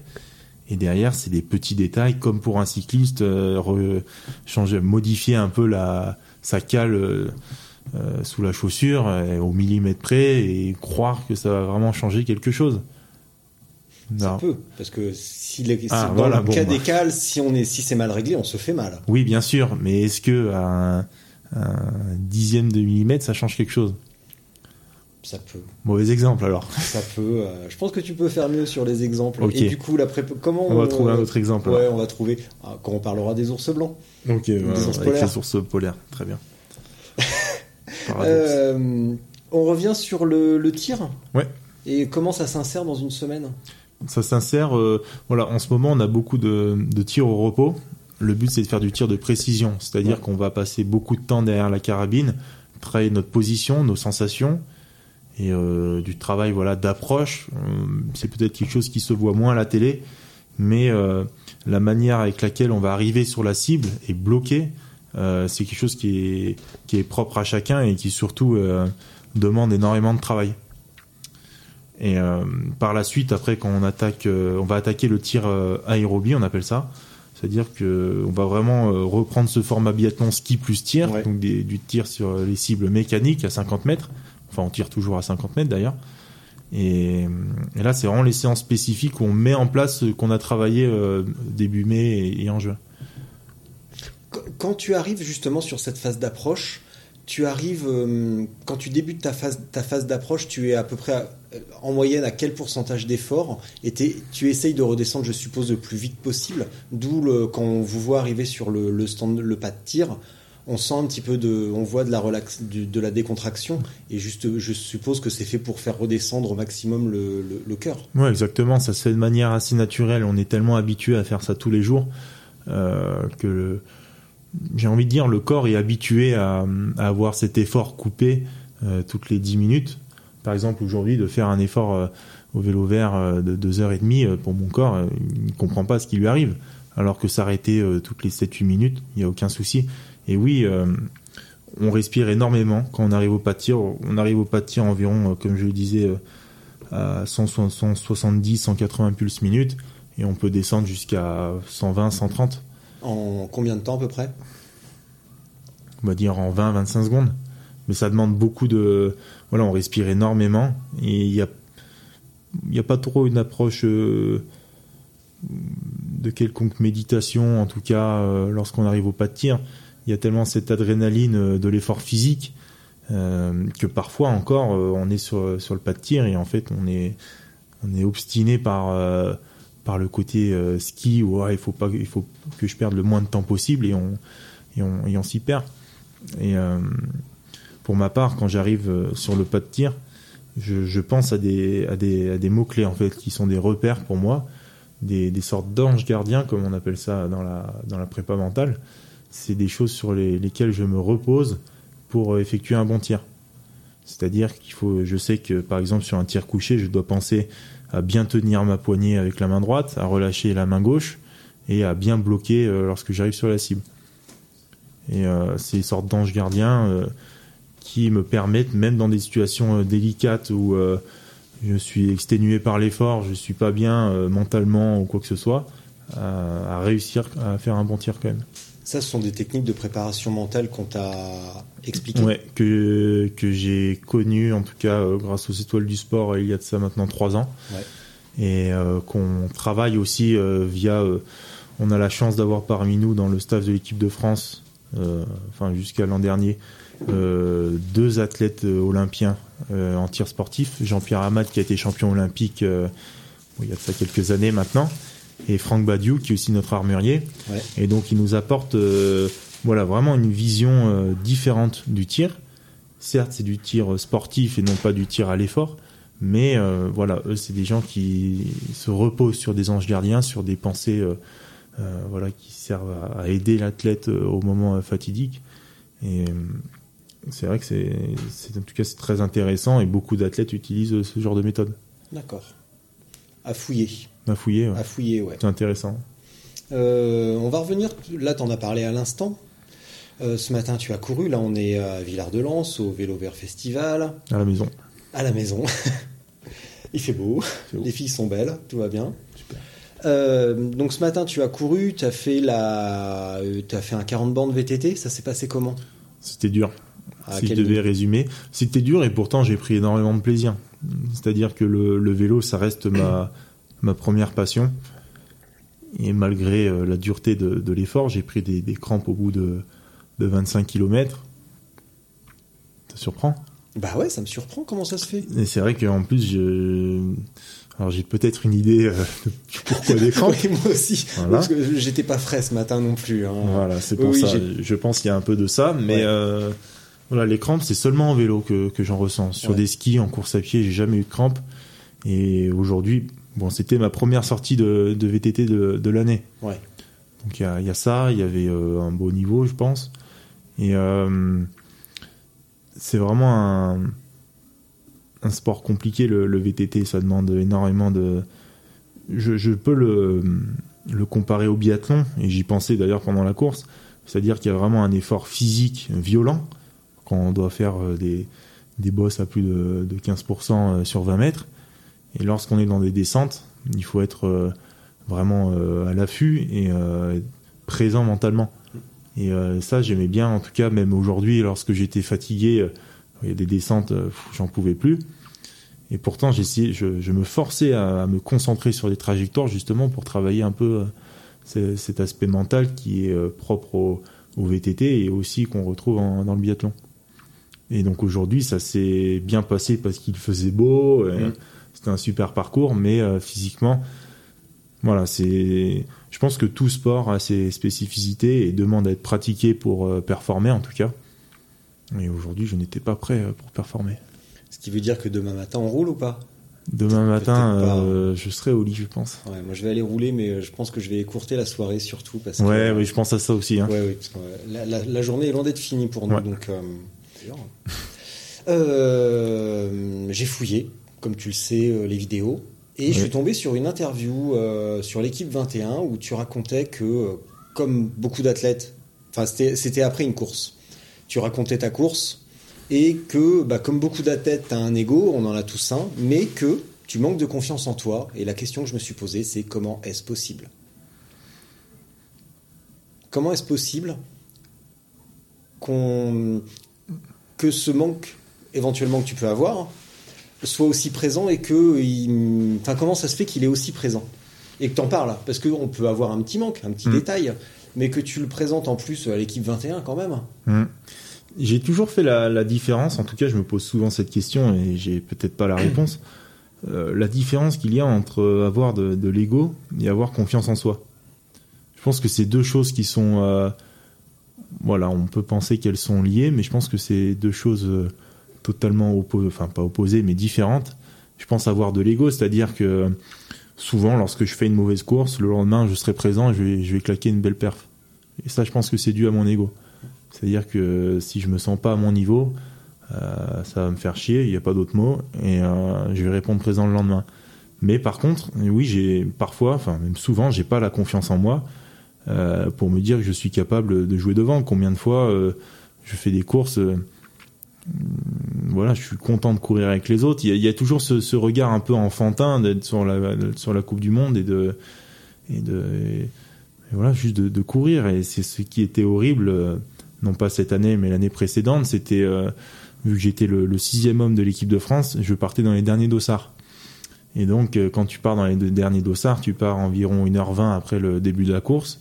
G: Et derrière, c'est des petits détails, comme pour un cycliste, euh, re- changer, modifier un peu la, sa cale euh, euh, sous la chaussure au millimètre près et croire que ça va vraiment changer quelque chose.
F: Ça
G: Non.
F: peut, parce que si les,
G: Ah,
F: dans
G: voilà,
F: le
G: bon,
F: cas
G: bah.
F: des cales, si on est, si c'est mal réglé, on se fait mal.
G: Oui, bien sûr, mais est-ce que à un, un dixième de millimètre, ça change quelque chose?
F: Ça peut,
G: Mauvais exemple alors.
F: ça peut. euh, je pense que tu peux faire mieux sur les exemples. Et du coup, la prépa- comment
G: On va trouver un autre exemple.
F: Ouais, on va trouver ah, quand on parlera des ours blancs.
G: Ok,
F: Des ours
G: avec
F: polaires.
G: les ours polaires, très bien. <laughs> Paradoxe.
F: Euh, on revient sur le, le tir.
G: Ouais.
F: Et comment ça s'insère dans une semaine?
G: Ça s'insère. euh, voilà, en ce moment, on a beaucoup de, de tirs au repos. Le but, c'est de faire du tir de précision, c'est-à-dire
F: Ouais.
G: qu'on va passer beaucoup de temps derrière la carabine, travailler notre position, nos sensations, et euh, du travail voilà d'approche. Euh, C'est peut-être quelque chose qui se voit moins à la télé, mais euh, la manière avec laquelle on va arriver sur la cible et bloquer, euh, c'est quelque chose qui est, qui est propre à chacun et qui surtout demande énormément de travail. Et par la suite, après, quand on attaque, on va attaquer le tir aérobie, on appelle ça. C'est-à-dire que on va vraiment reprendre ce format biathlon ski plus tir,
F: Ouais.
G: donc des- du tir sur les cibles mécaniques à 50 mètres. Enfin, on tire toujours à 50 mètres d'ailleurs. Et, là, c'est vraiment les séances spécifiques où on met en place ce qu'on a travaillé euh, début mai et, en juin.
F: Qu- Quand tu arrives justement sur cette phase d'approche, tu arrives euh, quand tu débutes ta phase ta phase d'approche, tu es à peu près euh, en moyenne à quel pourcentage d'effort et tu essayes de redescendre, je suppose, le plus vite possible. D'où quand on vous voit arriver sur le, le pas de tir, on sent un petit peu de, on voit de la de la décontraction et juste, je suppose que c'est fait pour faire redescendre au maximum le, cœur.
G: Ouais, exactement. Ça se fait de manière assez naturelle. On est tellement habitué à faire ça tous les jours euh, que j'ai envie de dire le corps est habitué à, avoir cet effort coupé euh, toutes les 10 minutes. Par exemple, aujourd'hui, de faire un effort euh, au vélo vert de 2 heures et demie euh, pour mon corps, il ne comprend pas ce qui lui arrive. Alors que s'arrêter toutes les 7-8 minutes, il n'y a aucun souci. Et oui, euh, on respire énormément quand on arrive au pas de tir. On arrive au pas de tir environ, euh, comme je le disais, euh, à 100, 170, 180 pulses minutes et on peut descendre jusqu'à 120, 130,
F: En combien de temps à peu près?
G: On va dire en 20, 25 secondes. Mais ça demande beaucoup de, voilà, on respire énormément et il y a, y a pas trop une approche euh, de quelconque méditation, en tout cas euh, lorsqu'on arrive au pas de tir. Il y a tellement cette adrénaline euh, de l'effort physique euh, que parfois encore euh, on est sur, sur le pas de tir et en fait on est, on est obstiné par, par le côté ski où il faut pas, il faut que je perde le moins de temps possible et on, et on, et on s'y perd. Et pour ma part, quand j'arrive sur le pas de tir, je, je pense à des, à des, à des mots-clés en fait, qui sont des repères pour moi, des, des sortes d'anges gardiens, comme on appelle ça dans la, dans la prépa mentale. C'est des choses sur les, lesquelles je me repose pour euh, effectuer un bon tir. C'est-à-dire qu'il faut, je sais que par exemple sur un tir couché, je dois penser à bien tenir ma poignée avec la main droite, à relâcher la main gauche et à bien bloquer euh, lorsque j'arrive sur la cible. Et euh, c'est une sorte d'ange gardien qui me permettent, même dans des situations délicates où je suis exténué par l'effort, je suis pas bien mentalement ou quoi que ce soit, à réussir à faire un bon tir quand même.
F: Ça, ce sont des techniques de préparation mentale qu'on t'a expliquées.
G: Ouais, que, que j'ai connu en tout cas euh, grâce aux étoiles du sport euh, il y a de ça maintenant trois ans.
F: Ouais.
G: Et euh, qu'on travaille aussi euh, via. on a la chance d'avoir parmi nous dans le staff de l'équipe de France, enfin jusqu'à l'an dernier, deux athlètes olympiens en tir sportif. Jean-Pierre Hamad qui a été champion olympique bon, il y a de ça quelques années maintenant, et Franck Badiou qui est aussi notre armurier.
F: Ouais.
G: Et donc il nous apporte euh, voilà vraiment une vision euh, différente du tir. Certes, c'est du tir sportif et non pas du tir à l'effort, Mais euh, voilà, eux, c'est des gens qui se reposent sur des anges gardiens, sur des pensées euh, euh, voilà, qui servent à, aider l'athlète euh, au moment euh, fatidique. Et euh, c'est vrai que c'est, en tout cas c'est très intéressant et beaucoup d'athlètes utilisent euh, ce genre de méthode.
F: D'accord. À fouiller.
G: À fouiller, ouais.
F: À fouiller, ouais.
G: c'est intéressant.
F: Euh, on va revenir. Là, t'en as parlé à l'instant. Euh, ce matin, tu as couru. Là, on est à Villard-de-Lans, au Vélo Vert Festival,
G: À la maison.
F: à la maison. <laughs> Il fait beau. Les filles sont belles. Tout va bien. Euh, donc ce matin, tu as couru. Tu as fait la. t'as fait un 40 bandes VTT. Ça s'est passé comment?
G: C'était dur.
F: À
G: si je devais résumer, c'était dur et pourtant j'ai pris énormément de plaisir. C'est-à-dire que le, le vélo, ça reste ma, <clears throat> ma première passion. Et malgré euh, la dureté de, de l'effort, j'ai pris des, des crampes au bout de, de 25 km. Ça surprend.
F: Bah ouais, ça me surprend. Comment ça se fait
G: Et c'est vrai qu'en plus, je... Alors j'ai peut-être une idée euh, de pourquoi des <laughs> crampes.
F: Oui, moi aussi.
G: Voilà.
F: Parce que j'étais pas frais ce matin non plus. hein.
G: Voilà, c'est pour
F: Oui,
G: ça. Je pense qu'il y a un peu de ça, mais
F: Ouais.
G: euh, voilà, les crampes, c'est seulement en vélo que, que j'en ressens. Sur
F: Ouais.
G: des skis, en course à pied, j'ai jamais eu de crampes. Et aujourd'hui, bon, c'était ma première sortie de, de VTT de, de l'année.
F: Ouais.
G: Donc il y a, il y a ça, il y avait euh, un beau niveau, je pense. Et euh, c'est vraiment un, un sport compliqué, le, le VTT. Ça demande énormément de. Je, je peux le, le comparer au biathlon, et j'y pensais d'ailleurs pendant la course. C'est-à-dire qu'il y a vraiment un effort physique violent quand on doit faire euh, des, des bosses à plus de, de 15% sur 20 mètres. Et lorsqu'on est dans des descentes, il faut être euh, vraiment euh, à l'affût et euh, présent mentalement. Et ça, j'aimais bien, en tout cas, même aujourd'hui, lorsque j'étais fatigué, il y a des descentes, j'en pouvais plus. Et pourtant, j'essayais, je, me forçais à, me concentrer sur les trajectoires, justement, pour travailler un peu ce- cet aspect mental qui est propre au, VTT et aussi qu'on retrouve dans le biathlon. Et donc aujourd'hui, ça s'est bien passé parce qu'il faisait beau, euh,
F: Mm.
G: C'était un super parcours, mais euh, physiquement, voilà, c'est. Je pense que tout sport a ses spécificités et demande à être pratiqué pour euh, performer, en tout cas. Et aujourd'hui, je n'étais pas prêt euh, pour performer.
F: Ce qui veut dire que demain matin, on roule ou pas?
G: Demain matin, euh, je serai au lit, je pense.
F: Ouais, moi je vais aller rouler, mais je pense que je vais écourter la soirée surtout parce que.
G: Ouais, oui, je pense à ça aussi. Hein.
F: Ouais, ouais, parce que, la, la- la journée est loin d'être finie pour nous,
G: Ouais.
F: donc. euh, d'ailleurs, euh, j'ai fouillé, comme tu le sais, euh, les vidéos, et je suis tombé sur une interview euh, sur l'équipe 21 où tu racontais que, euh, comme beaucoup d'athlètes, enfin c'était c'était après une course, tu racontais ta course et que, bah, comme beaucoup d'athlètes, tu as un ego, on en a tous un, mais que tu manques de confiance en toi. Et la question que je me suis posée, c'est comment est-ce possible? Comment est-ce possible qu'on que ce manque éventuellement que tu peux avoir soit aussi présent et que il- enfin comment ça se fait qu'il est aussi présent et que t'en parles parce qu'on peut avoir un petit manque un petit
G: Mm.
F: détail mais que tu le présentes en plus à l'équipe 21 quand même
G: Mm. J'ai toujours fait la, la différence, en tout cas je me pose souvent cette question et j'ai peut-être pas la réponse, <clears throat> Euh, la différence qu'il y a entre avoir de, de l'ego et avoir confiance en soi. Je pense que c'est deux choses qui sont... euh, voilà, on peut penser qu'elles sont liées, mais je pense que c'est deux choses euh, totalement opposées, enfin pas opposées, mais différentes. Je pense avoir de l'ego, c'est-à-dire que souvent lorsque je fais une mauvaise course, le lendemain je serai présent et je vais, je vais claquer une belle perf. Et ça je pense que c'est dû à mon ego. C'est-à-dire que si je me sens pas à mon niveau, euh, ça va me faire chier, il n'y a pas d'autre mot, et euh, je vais répondre présent le lendemain. Mais par contre, oui, j'ai parfois, enfin même souvent, j'ai pas la confiance en moi euh, pour me dire que je suis capable de jouer devant. Combien de fois euh, je fais des courses, euh, voilà, je suis content de courir avec les autres. Il y a, toujours ce, regard un peu enfantin d'être sur la Coupe du Monde et de et voilà juste de, courir. Et c'est ce qui était horrible. euh, non pas cette année, mais l'année précédente, c'était euh, vu que j'étais le, sixième homme de l'équipe de France, je partais dans les derniers dossards. Et donc, euh, quand tu pars dans les derniers dossards, tu pars environ 1h20 après le début de la course.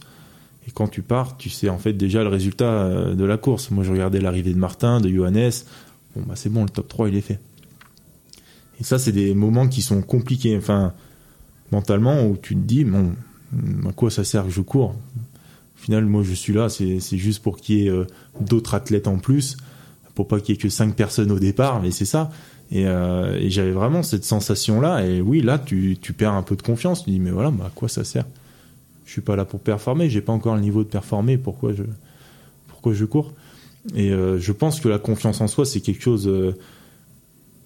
G: Et quand tu pars, tu sais en fait déjà le résultat euh, de la course. Moi, je regardais l'arrivée de Martin, de Johannes. Bon, bah c'est bon, le top 3, il est fait. Et ça, c'est des moments qui sont compliqués. Enfin, mentalement, où tu te dis, bon, à quoi ça sert que je cours? Au final, moi, je suis là, c'est juste pour qu'il y ait euh, d'autres athlètes en plus, pour pas qu'il y ait que cinq personnes au départ, mais c'est ça. Et, euh, et j'avais vraiment cette sensation-là. Et oui, là, tu, tu perds un peu de confiance. Tu dis, mais voilà, bah, à quoi ça sert? Je suis pas là pour performer. J'ai pas encore le niveau de performer. Pourquoi je, pourquoi je cours Et euh, je pense que la confiance en soi, c'est quelque chose, euh,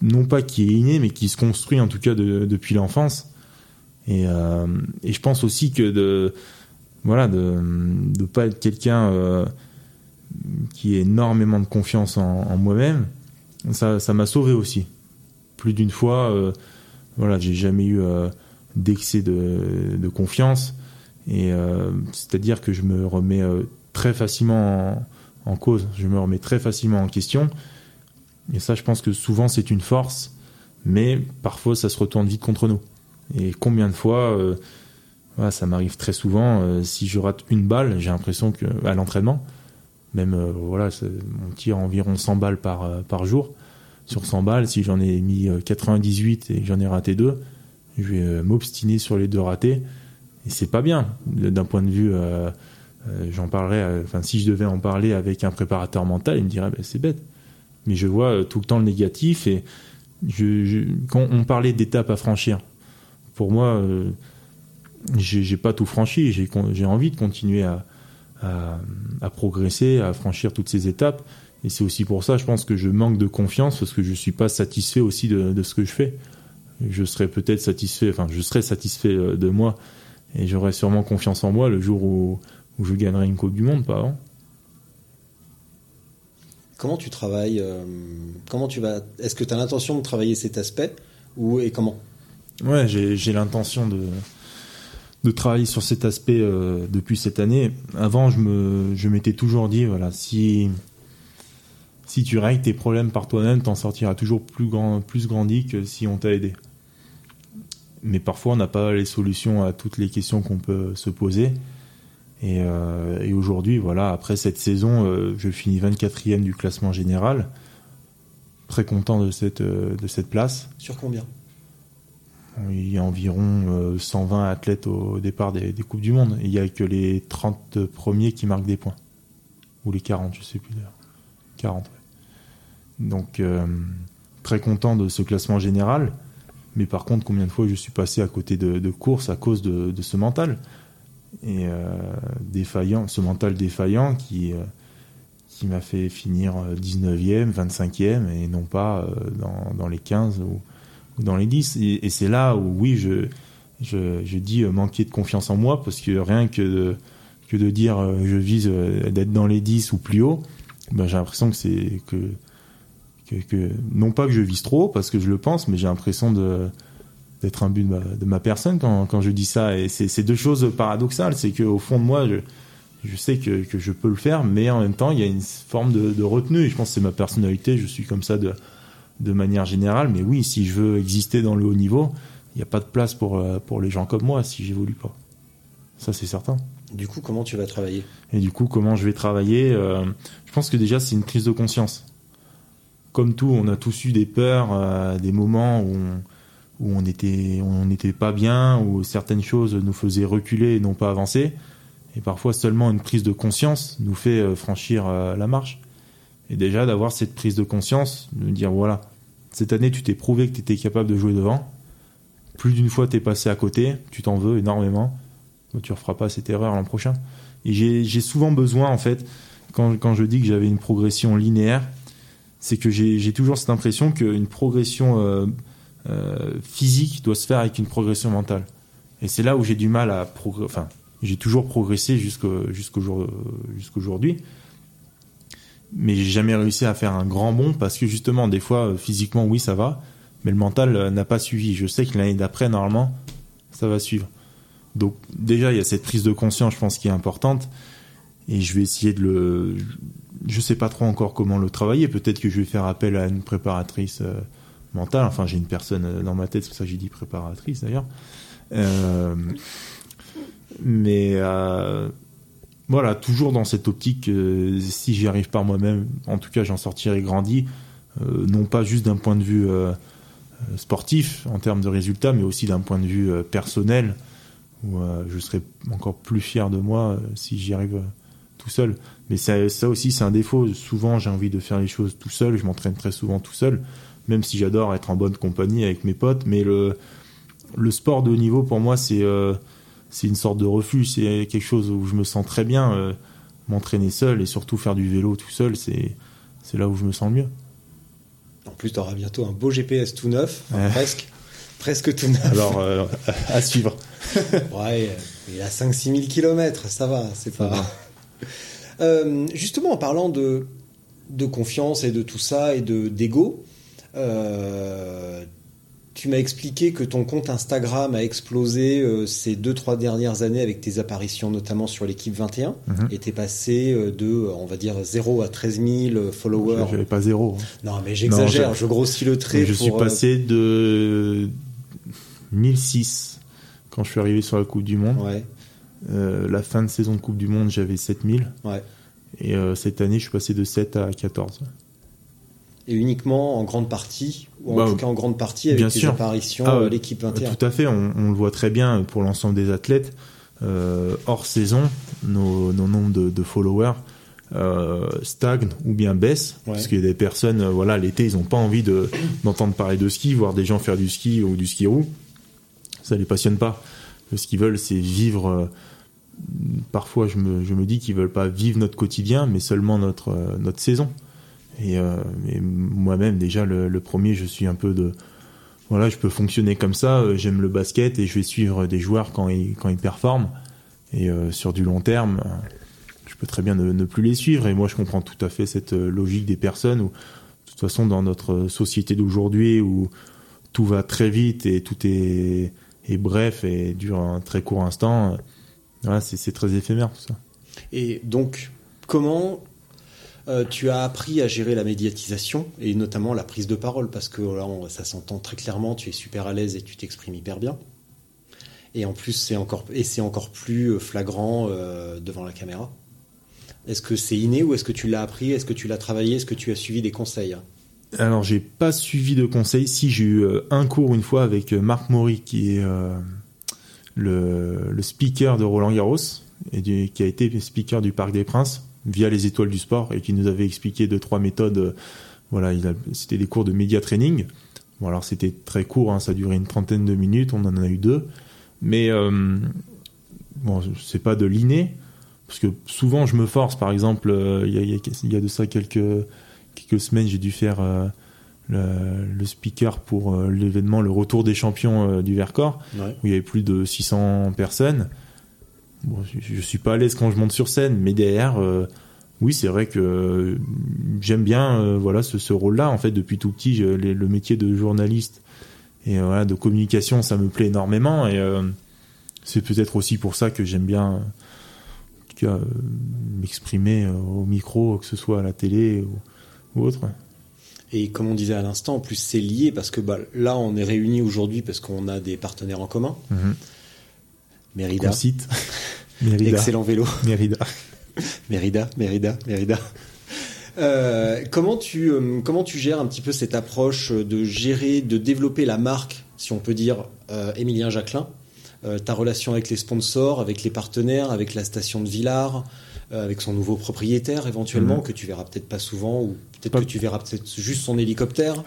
G: non pas qui est inné, mais qui se construit en tout cas de- depuis l'enfance. Et, euh, et je pense aussi que de, voilà, de, de pas être quelqu'un qui ait énormément de confiance en, en moi-même, ça, ça m'a sauvé aussi. Plus d'une fois, voilà, j'ai jamais eu d'excès de, de confiance. Euh, c'est-à-dire que je me remets euh, très facilement en, cause, je me remets très facilement en question. Et ça, je pense que souvent c'est une force, mais parfois ça se retourne vite contre nous. Et combien de fois, euh, ça m'arrive très souvent, si je rate une balle, j'ai l'impression que à l'entraînement, même voilà, on tire environ 100 balles par, par jour. Sur 100 balles, si j'en ai mis euh, 98 et j'en ai raté deux, je vais m'obstiner sur les deux ratés. Et c'est pas bien. D'un point de vue, euh, euh, j'en parlerai, euh, enfin, si je devais en parler avec un préparateur mental, il me dirait, Ben, c'est bête. Mais je vois tout le temps le négatif et quand on parlait d'étapes à franchir, pour moi, j'ai pas tout franchi. J'ai envie de continuer à, progresser, à franchir toutes ces étapes. Et c'est aussi pour ça, je pense que je manque de confiance parce que je suis pas satisfait aussi de, de ce que je fais. Je serais peut-être satisfait, enfin, je serais satisfait de moi et j'aurais sûrement confiance en moi le jour où, où je gagnerai une Coupe du Monde, pas avant.
F: Comment tu travailles euh, Comment tu vas Est-ce que tu as l'intention de travailler cet aspect ou et comment?
G: Ouais, j'ai j'ai l'intention de, de travailler sur cet aspect euh, depuis cette année. Avant, je me je m'étais toujours dit, voilà, si, si tu règles tes problèmes par toi-même, t'en sortiras toujours plus, grand, plus grandi que si on t'a aidé. Mais parfois, on n'a pas les solutions à toutes les questions qu'on peut se poser. Et, euh, et aujourd'hui, voilà, après cette saison, euh, je finis 24e du classement général. Très content de cette, euh, de cette place.
F: Sur combien?
G: Il y a environ euh, 120 athlètes au départ des, des Coupes du Monde. Et il n'y a que les 30 premiers qui marquent des points. Ou les 40, je sais plus d'ailleurs. 40, ouais. Donc, très content de ce classement général. Mais par contre, combien de fois je suis passé à côté de, de courses à cause de, ce mental? Et euh, défaillant, ce mental défaillant qui, euh, qui m'a fait finir euh, 19e, 25e et non pas euh, dans, dans les 15 ou, ou dans les 10. Et, et c'est là où, oui, je, je, dis euh, manquer de confiance en moi parce que rien que de, que de dire euh, je vise euh, d'être dans les 10 ou plus haut, ben, j'ai l'impression que c'est que, que, que- non pas que je vise trop parce que je le pense, mais j'ai l'impression de d'être un but de ma, de ma personne quand, quand je dis ça. Et c'est deux choses paradoxales. C'est qu'au fond de moi, je, je sais que, que je peux le faire, mais en même temps, il y a une forme de, de retenue. Et je pense que c'est ma personnalité. Je suis comme ça de, de manière générale. Mais oui, si je veux exister dans le haut niveau, il n'y a pas de place pour, euh, pour les gens comme moi si j'évolue pas. Ça, c'est certain.
F: Du coup, comment tu vas travailler?
G: Et du coup, comment je vais travailler? Euh, Je pense que déjà, c'est une prise de conscience. Comme tout, on a tous eu des peurs, euh, des moments où on, était, on n'était pas bien, où certaines choses nous faisaient reculer et non pas avancer. Et parfois, seulement une prise de conscience nous fait euh, franchir euh, la marche. Et déjà, d'avoir cette prise de conscience, de dire voilà, cette année, tu t'es prouvé que tu étais capable de jouer devant. Plus d'une fois, tu es passé à côté, tu t'en veux énormément. Tu referas pas cette erreur l'an prochain. Et j'ai souvent besoin, en fait, quand je dis que j'avais une progression linéaire, c'est que j'ai toujours cette impression qu'une progression euh, euh, physique doit se faire avec une progression mentale. Et c'est là où j'ai du mal à progresser. Enfin, j'ai toujours progressé jusqu'au- jusqu'au jour- jusqu'aujourd'hui. Mais j'ai jamais réussi à faire un grand bond parce que justement, des fois, physiquement, oui, ça va. Mais le mental euh, n'a pas suivi. Je sais que l'année d'après, normalement, ça va suivre. Donc déjà, il y a cette prise de conscience, je pense, qui est importante. Et je vais essayer de le... Je sais pas trop encore comment le travailler. Peut-être que je vais faire appel à une préparatrice euh, mentale. Enfin, j'ai une personne euh, dans ma tête, c'est pour ça que j'ai dit préparatrice d'ailleurs. Euh, mais voilà, toujours dans cette optique, si j'y arrive par moi-même, en tout cas, j'en sortirai grandi. Non pas juste d'un point de vue sportif en termes de résultats, mais aussi d'un point de vue personnel, où je serai encore plus fier de moi si j'y arrive tout seul. Mais ça, ça aussi, c'est un défaut. Souvent, j'ai envie de faire les choses tout seul. Je m'entraîne très souvent tout seul, même si j'adore être en bonne compagnie avec mes potes. Mais le, le sport de haut niveau, pour moi, c'est euh, c'est une sorte de refuge. C'est quelque chose où je me sens très bien. euh, M'entraîner seul et surtout faire du vélo tout seul, c'est là où je me sens le mieux.
F: En plus, tu auras bientôt un beau GPS tout neuf, enfin, presque, presque tout neuf.
G: Alors, euh, à suivre. <laughs>
F: Ouais, il a 5-6 000 km, ça va, c'est pas. <laughs> Euh, justement, en parlant de, de confiance et de tout ça et de d'ego, euh, tu m'as expliqué que ton compte Instagram a explosé euh, ces 2-3 dernières années avec tes apparitions, notamment sur l'équipe 21,
G: Mhm.
F: et t'es passé euh, de, on va dire, 0 à 13 000 followers.
G: J'avais pas zéro. hein.
F: Non, mais j'exagère, je, grossis le trait.
G: je
F: pour,
G: suis passé de 1006 quand je suis arrivé sur la Coupe du Monde.
F: Ouais,
G: Euh, la fin de saison de Coupe du Monde, j'avais 7000.
F: ouais.
G: Et euh, cette année, je suis passé de 7 à 14.
F: Et uniquement en grande partie, ou en
G: Bah,
F: tout cas en grande partie avec
G: bien
F: tes
G: sûr.
F: apparitions
G: Ah,
F: à l'équipe 21.
G: Tout à fait, on, on le voit très bien pour l'ensemble des athlètes. Euh, hors saison, nos, nos nombres de, de followers euh, stagnent ou bien baissent.
F: Ouais.
G: Parce qu'il y a des personnes, euh, voilà, l'été, ils n'ont pas envie de- <coughs> d'entendre parler de ski, voir des gens faire du ski ou du ski roue. Ça les passionne pas. Ce qu'ils veulent, c'est vivre. Parfois, je me, dis qu'ils veulent pas vivre notre quotidien, mais seulement notre, euh, saison. Et, euh, et moi-même, déjà, le, premier, je suis un peu de. Voilà, je peux fonctionner comme ça. euh, J'aime le basket et je vais suivre des joueurs quand ils, performent. Et sur du long terme, je peux très bien ne, plus les suivre. Et moi, je comprends tout à fait cette logique des personnes où, de toute façon, dans notre société d'aujourd'hui, où tout va très vite et tout est bref et dure un très court instant, voilà, c'est très éphémère tout ça.
F: Et donc, comment euh, tu as appris à gérer la médiatisation et notamment la prise de parole? Parce que là, on- ça s'entend très clairement, tu es super à l'aise et tu t'exprimes hyper bien. Et en plus, c'est encore, et c'est encore plus euh, flagrant euh, devant la caméra. Est-ce que c'est inné ou est-ce que tu l'as appris? Est-ce que tu l'as travaillé? Est-ce que tu as suivi des conseils?
G: Alors, j'ai pas suivi de conseils. Si j'ai eu un cours une fois avec Marc Maury, qui est euh, le, speaker de Roland Garros et qui a été speaker du Parc des Princes via les Étoiles du Sport et qui nous avait expliqué deux trois méthodes. euh, voilà, c'était des cours de média training. Bon, alors c'était très court, hein, ça durait une trentaine de minutes, on en a eu deux, mais euh, bon, c'est pas de l'inné. Parce que souvent je me force, par exemple, euh, il y a de ça quelques, quelques semaines, j'ai dû faire euh, le, le speaker pour euh, l'événement Le Retour des Champions euh, du Vercors,
F: Ouais.
G: où il y avait plus de 600 personnes. Bon, je, je suis pas à l'aise quand je monte sur scène, mais derrière, euh, oui, c'est vrai que j'aime bien voilà ce, ce rôle-là. En fait, depuis tout petit, les- le métier de journaliste et voilà, de communication, ça me plaît énormément. Et c'est peut-être aussi pour ça que j'aime bien, m'exprimer au micro, que ce soit à la télé ou, ou autre.
F: Et comme on disait à l'instant, en plus c'est lié parce que bah, là on est réunis aujourd'hui parce qu'on a des partenaires en commun.
G: Mhm.
F: Mérida,
G: cite. <laughs> Mérida.
F: excellent vélo.
G: Mérida. <laughs>
F: Mérida, Mérida, Mérida. Euh, comment tu euh, comment tu gères un petit peu cette approche de gérer, de développer la marque, si on peut dire, euh, Émilien Jacquelin, euh, ta relation avec les sponsors, avec les partenaires, avec la station de Villars, avec son nouveau propriétaire éventuellement
G: Mhm.
F: que tu verras peut-être pas souvent ou peut-être
G: Pas-
F: que tu verras peut-être juste son hélicoptère.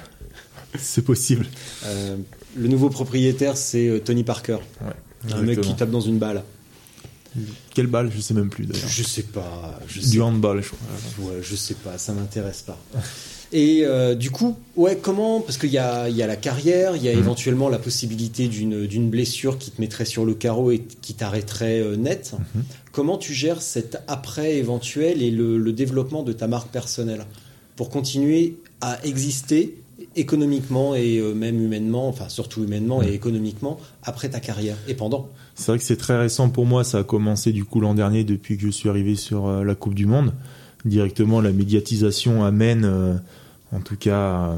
G: C'est possible.
F: Euh, le nouveau propriétaire c'est euh, Tony Parker,
G: Ouais,
F: un mec qui tape dans une balle.
G: Quelle balle Je sais même plus d'ailleurs.
F: Je sais pas. Je sais
G: Du handball, je crois.
F: Ouais, je sais pas, ça m'intéresse pas. Et euh, du coup, ouais, comment Parce qu'il y a, y a la carrière, il y a
G: Mhm.
F: éventuellement la possibilité d'une blessure qui te mettrait sur le carreau et qui t'arrêterait euh, net.
G: Mhm.
F: Comment tu gères cet après éventuel et le, le développement de ta marque personnelle? Pour continuer à exister économiquement et euh, même humainement, enfin surtout humainement et économiquement après ta carrière et pendant
G: C'est vrai que c'est très récent pour moi. Ça a commencé du coup l'an dernier depuis que je suis arrivé sur euh, la Coupe du Monde. Directement, la médiatisation amène, euh, en tout cas, à,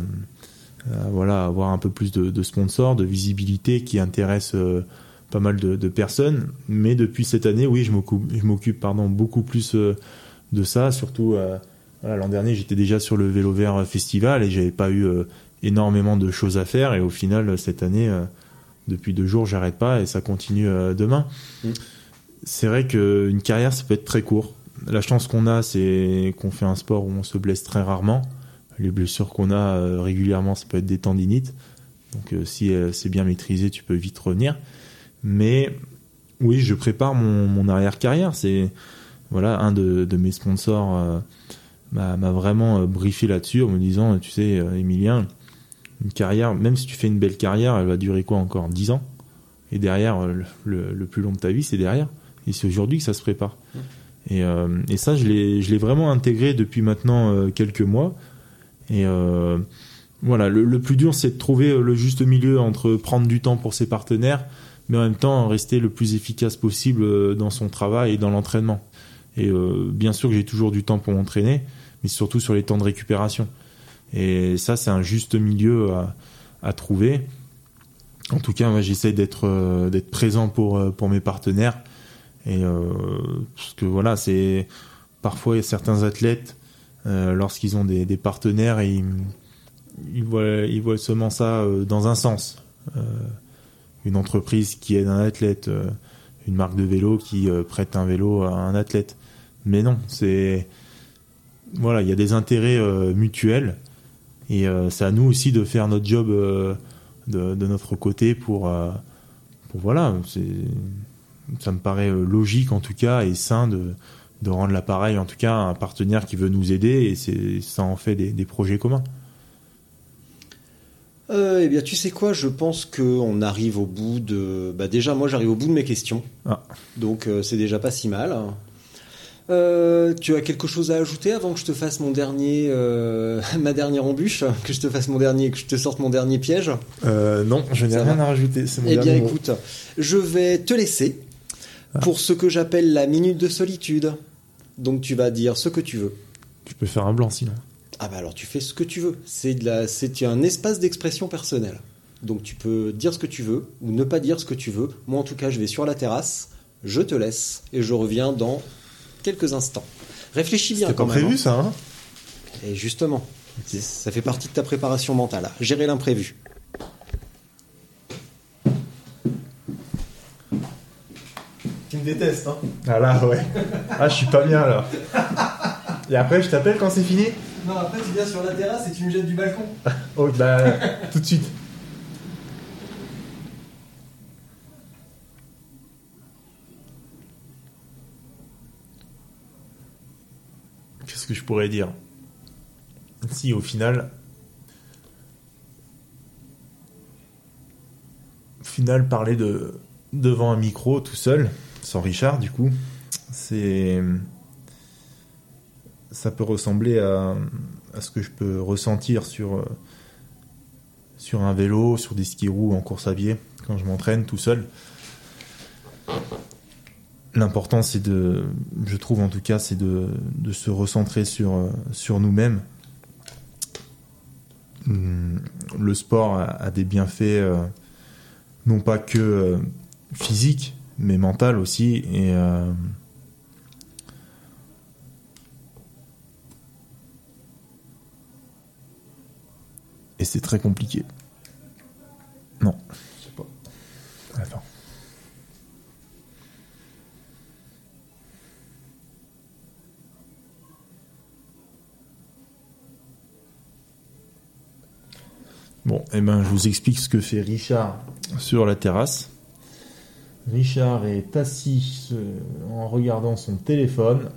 G: à, voilà, avoir un peu plus de, de sponsors, de visibilité qui intéresse euh, pas mal de, de personnes. Mais depuis cette année, oui, je m'occupe, je m'occupe pardon beaucoup plus euh, de ça. Surtout, euh, voilà, l'an dernier, j'étais déjà sur le Vélo Vert Festival et j'avais pas eu euh, énormément de choses à faire. Et au final, cette année. euh, depuis deux jours, j'arrête pas et ça continue euh, demain.
F: Mm.
G: C'est vrai qu'une carrière, ça peut être très court. la chance qu'on a, c'est qu'on fait un sport où on se blesse très rarement. Les blessures qu'on a euh, régulièrement, ça peut être des tendinites. Donc euh, si euh, c'est bien maîtrisé, tu peux vite revenir. Mais oui, je prépare mon, mon arrière-carrière. C'est voilà un de, de mes sponsors euh, m'a vraiment euh, briefé là-dessus en me disant, tu sais, euh, Emilien, une carrière, même si tu fais une belle carrière, elle va durer quoi encore 10 ans? Et derrière, euh, le, le- le plus long de ta vie, c'est derrière. Et c'est aujourd'hui que ça se prépare. Et, euh, et ça, je l'ai vraiment intégré depuis maintenant euh, quelques mois. Et euh, voilà, le, le plus dur, c'est de trouver euh, le juste milieu entre prendre du temps pour ses partenaires, mais en même temps rester le plus efficace possible euh, dans son travail et dans l'entraînement. Et euh, bien sûr que j'ai toujours du temps pour m'entraîner, mais surtout sur les temps de récupération. Et ça, c'est un juste milieu à, trouver. En tout cas, moi, j'essaie d'être euh, présent pour euh, pour mes partenaires. Et euh, parce que voilà, c'est parfois certains athlètes lorsqu'ils ont des, partenaires ils, voient seulement ça dans un sens. Une entreprise qui aide un athlète, une marque de vélo qui prête un vélo à un athlète. Mais non, c'est voilà, il y a des intérêts euh, mutuels et euh, c'est à nous aussi de faire notre job euh, de, de notre côté pour pour voilà, ça me paraît logique en tout cas et sain de de rendre l'appareil en tout cas à un partenaire qui veut nous aider et c'est ça en fait des, des projets communs.
F: Euh, eh bien, tu sais quoi Je pense qu'on arrive au bout de. Bah, déjà, moi, j'arrive au bout de mes questions.
G: Ah.
F: Donc, euh, c'est déjà pas si mal. Euh, tu as quelque chose à ajouter avant que je te fasse mon dernier, euh, <laughs> ma dernière embûche, que je te fasse mon dernier, que je te sorte mon dernier piège?
G: Euh, non, je n'ai rien
F: va.
G: à rajouter. Mon
F: Eh bien,
G: mot.
F: écoute, je vais te laisser pour ce que j'appelle la minute de solitude. Donc, tu vas dire ce que tu veux.
G: Tu peux faire un blanc sinon.
F: Ah bah alors tu fais ce que tu veux. C'est de la, c'est un espace d'expression personnelle. Donc tu peux dire ce que tu veux ou ne pas dire ce que tu veux. Moi en tout cas, je vais sur la terrasse, je te laisse et je reviens dans quelques instants. Réfléchis bien
G: C'était
F: quand
G: pas
F: même.
G: prévu ça, hein
F: hein. Et justement, ça fait partie de ta préparation mentale. Gérer l'imprévu.
G: Tu me détestes, hein Ah là, ouais. Ah, je suis pas bien là. Et après, je t'appelle quand c'est fini
F: Non, après tu viens sur la terrasse et tu me jettes du balcon. <laughs>
G: Oh, bah, tout de suite. Qu'est-ce que je pourrais dire Si, au final. Final, parler de devant un micro tout seul, sans Richard, du coup, c'est. Ça peut ressembler à, ce que je peux ressentir sur, sur un vélo, sur des skis roues en course à pied, quand je m'entraîne tout seul. L'important, c'est de, je trouve en tout cas, c'est de, se recentrer sur, euh, nous-mêmes. Hum, Le sport a, des bienfaits, euh, non pas que euh, physiques, mais mental aussi. Et et c'est très compliqué. Non, je sais pas. Attends. Bon, eh ben, je vous explique ce que fait Richard sur la terrasse. Richard est assis euh, en regardant son téléphone,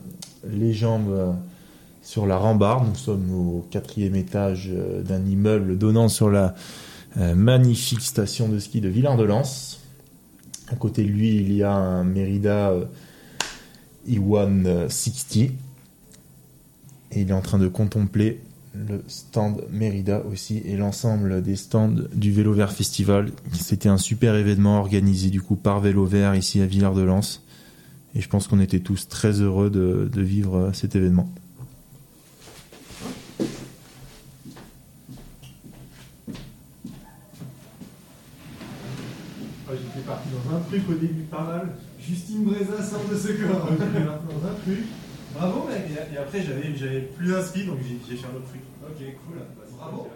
G: les jambes euh, sur la rambarde. Nous sommes au quatrième étage euh, d'un immeuble donnant sur la magnifique station de ski de Villard-de-Lans. À côté de lui, il y a un Merida euh, Iwan 60. Et il est en train de contempler le stand Merida aussi et l'ensemble des stands du Vélo Vert Festival. C'était un super événement organisé du coup par Vélo Vert ici à Villard-de-Lans. Et je pense qu'on était tous très heureux de, de vivre euh, cet événement. J'étais parti dans un truc au début pas mal.
F: Justine Breza sort de ce corps. <laughs>
G: dans un truc. Bravo mec Et après j'avais, j'avais plus un ski donc j'ai, j'ai fait un autre truc.
F: ok, cool. Bravo.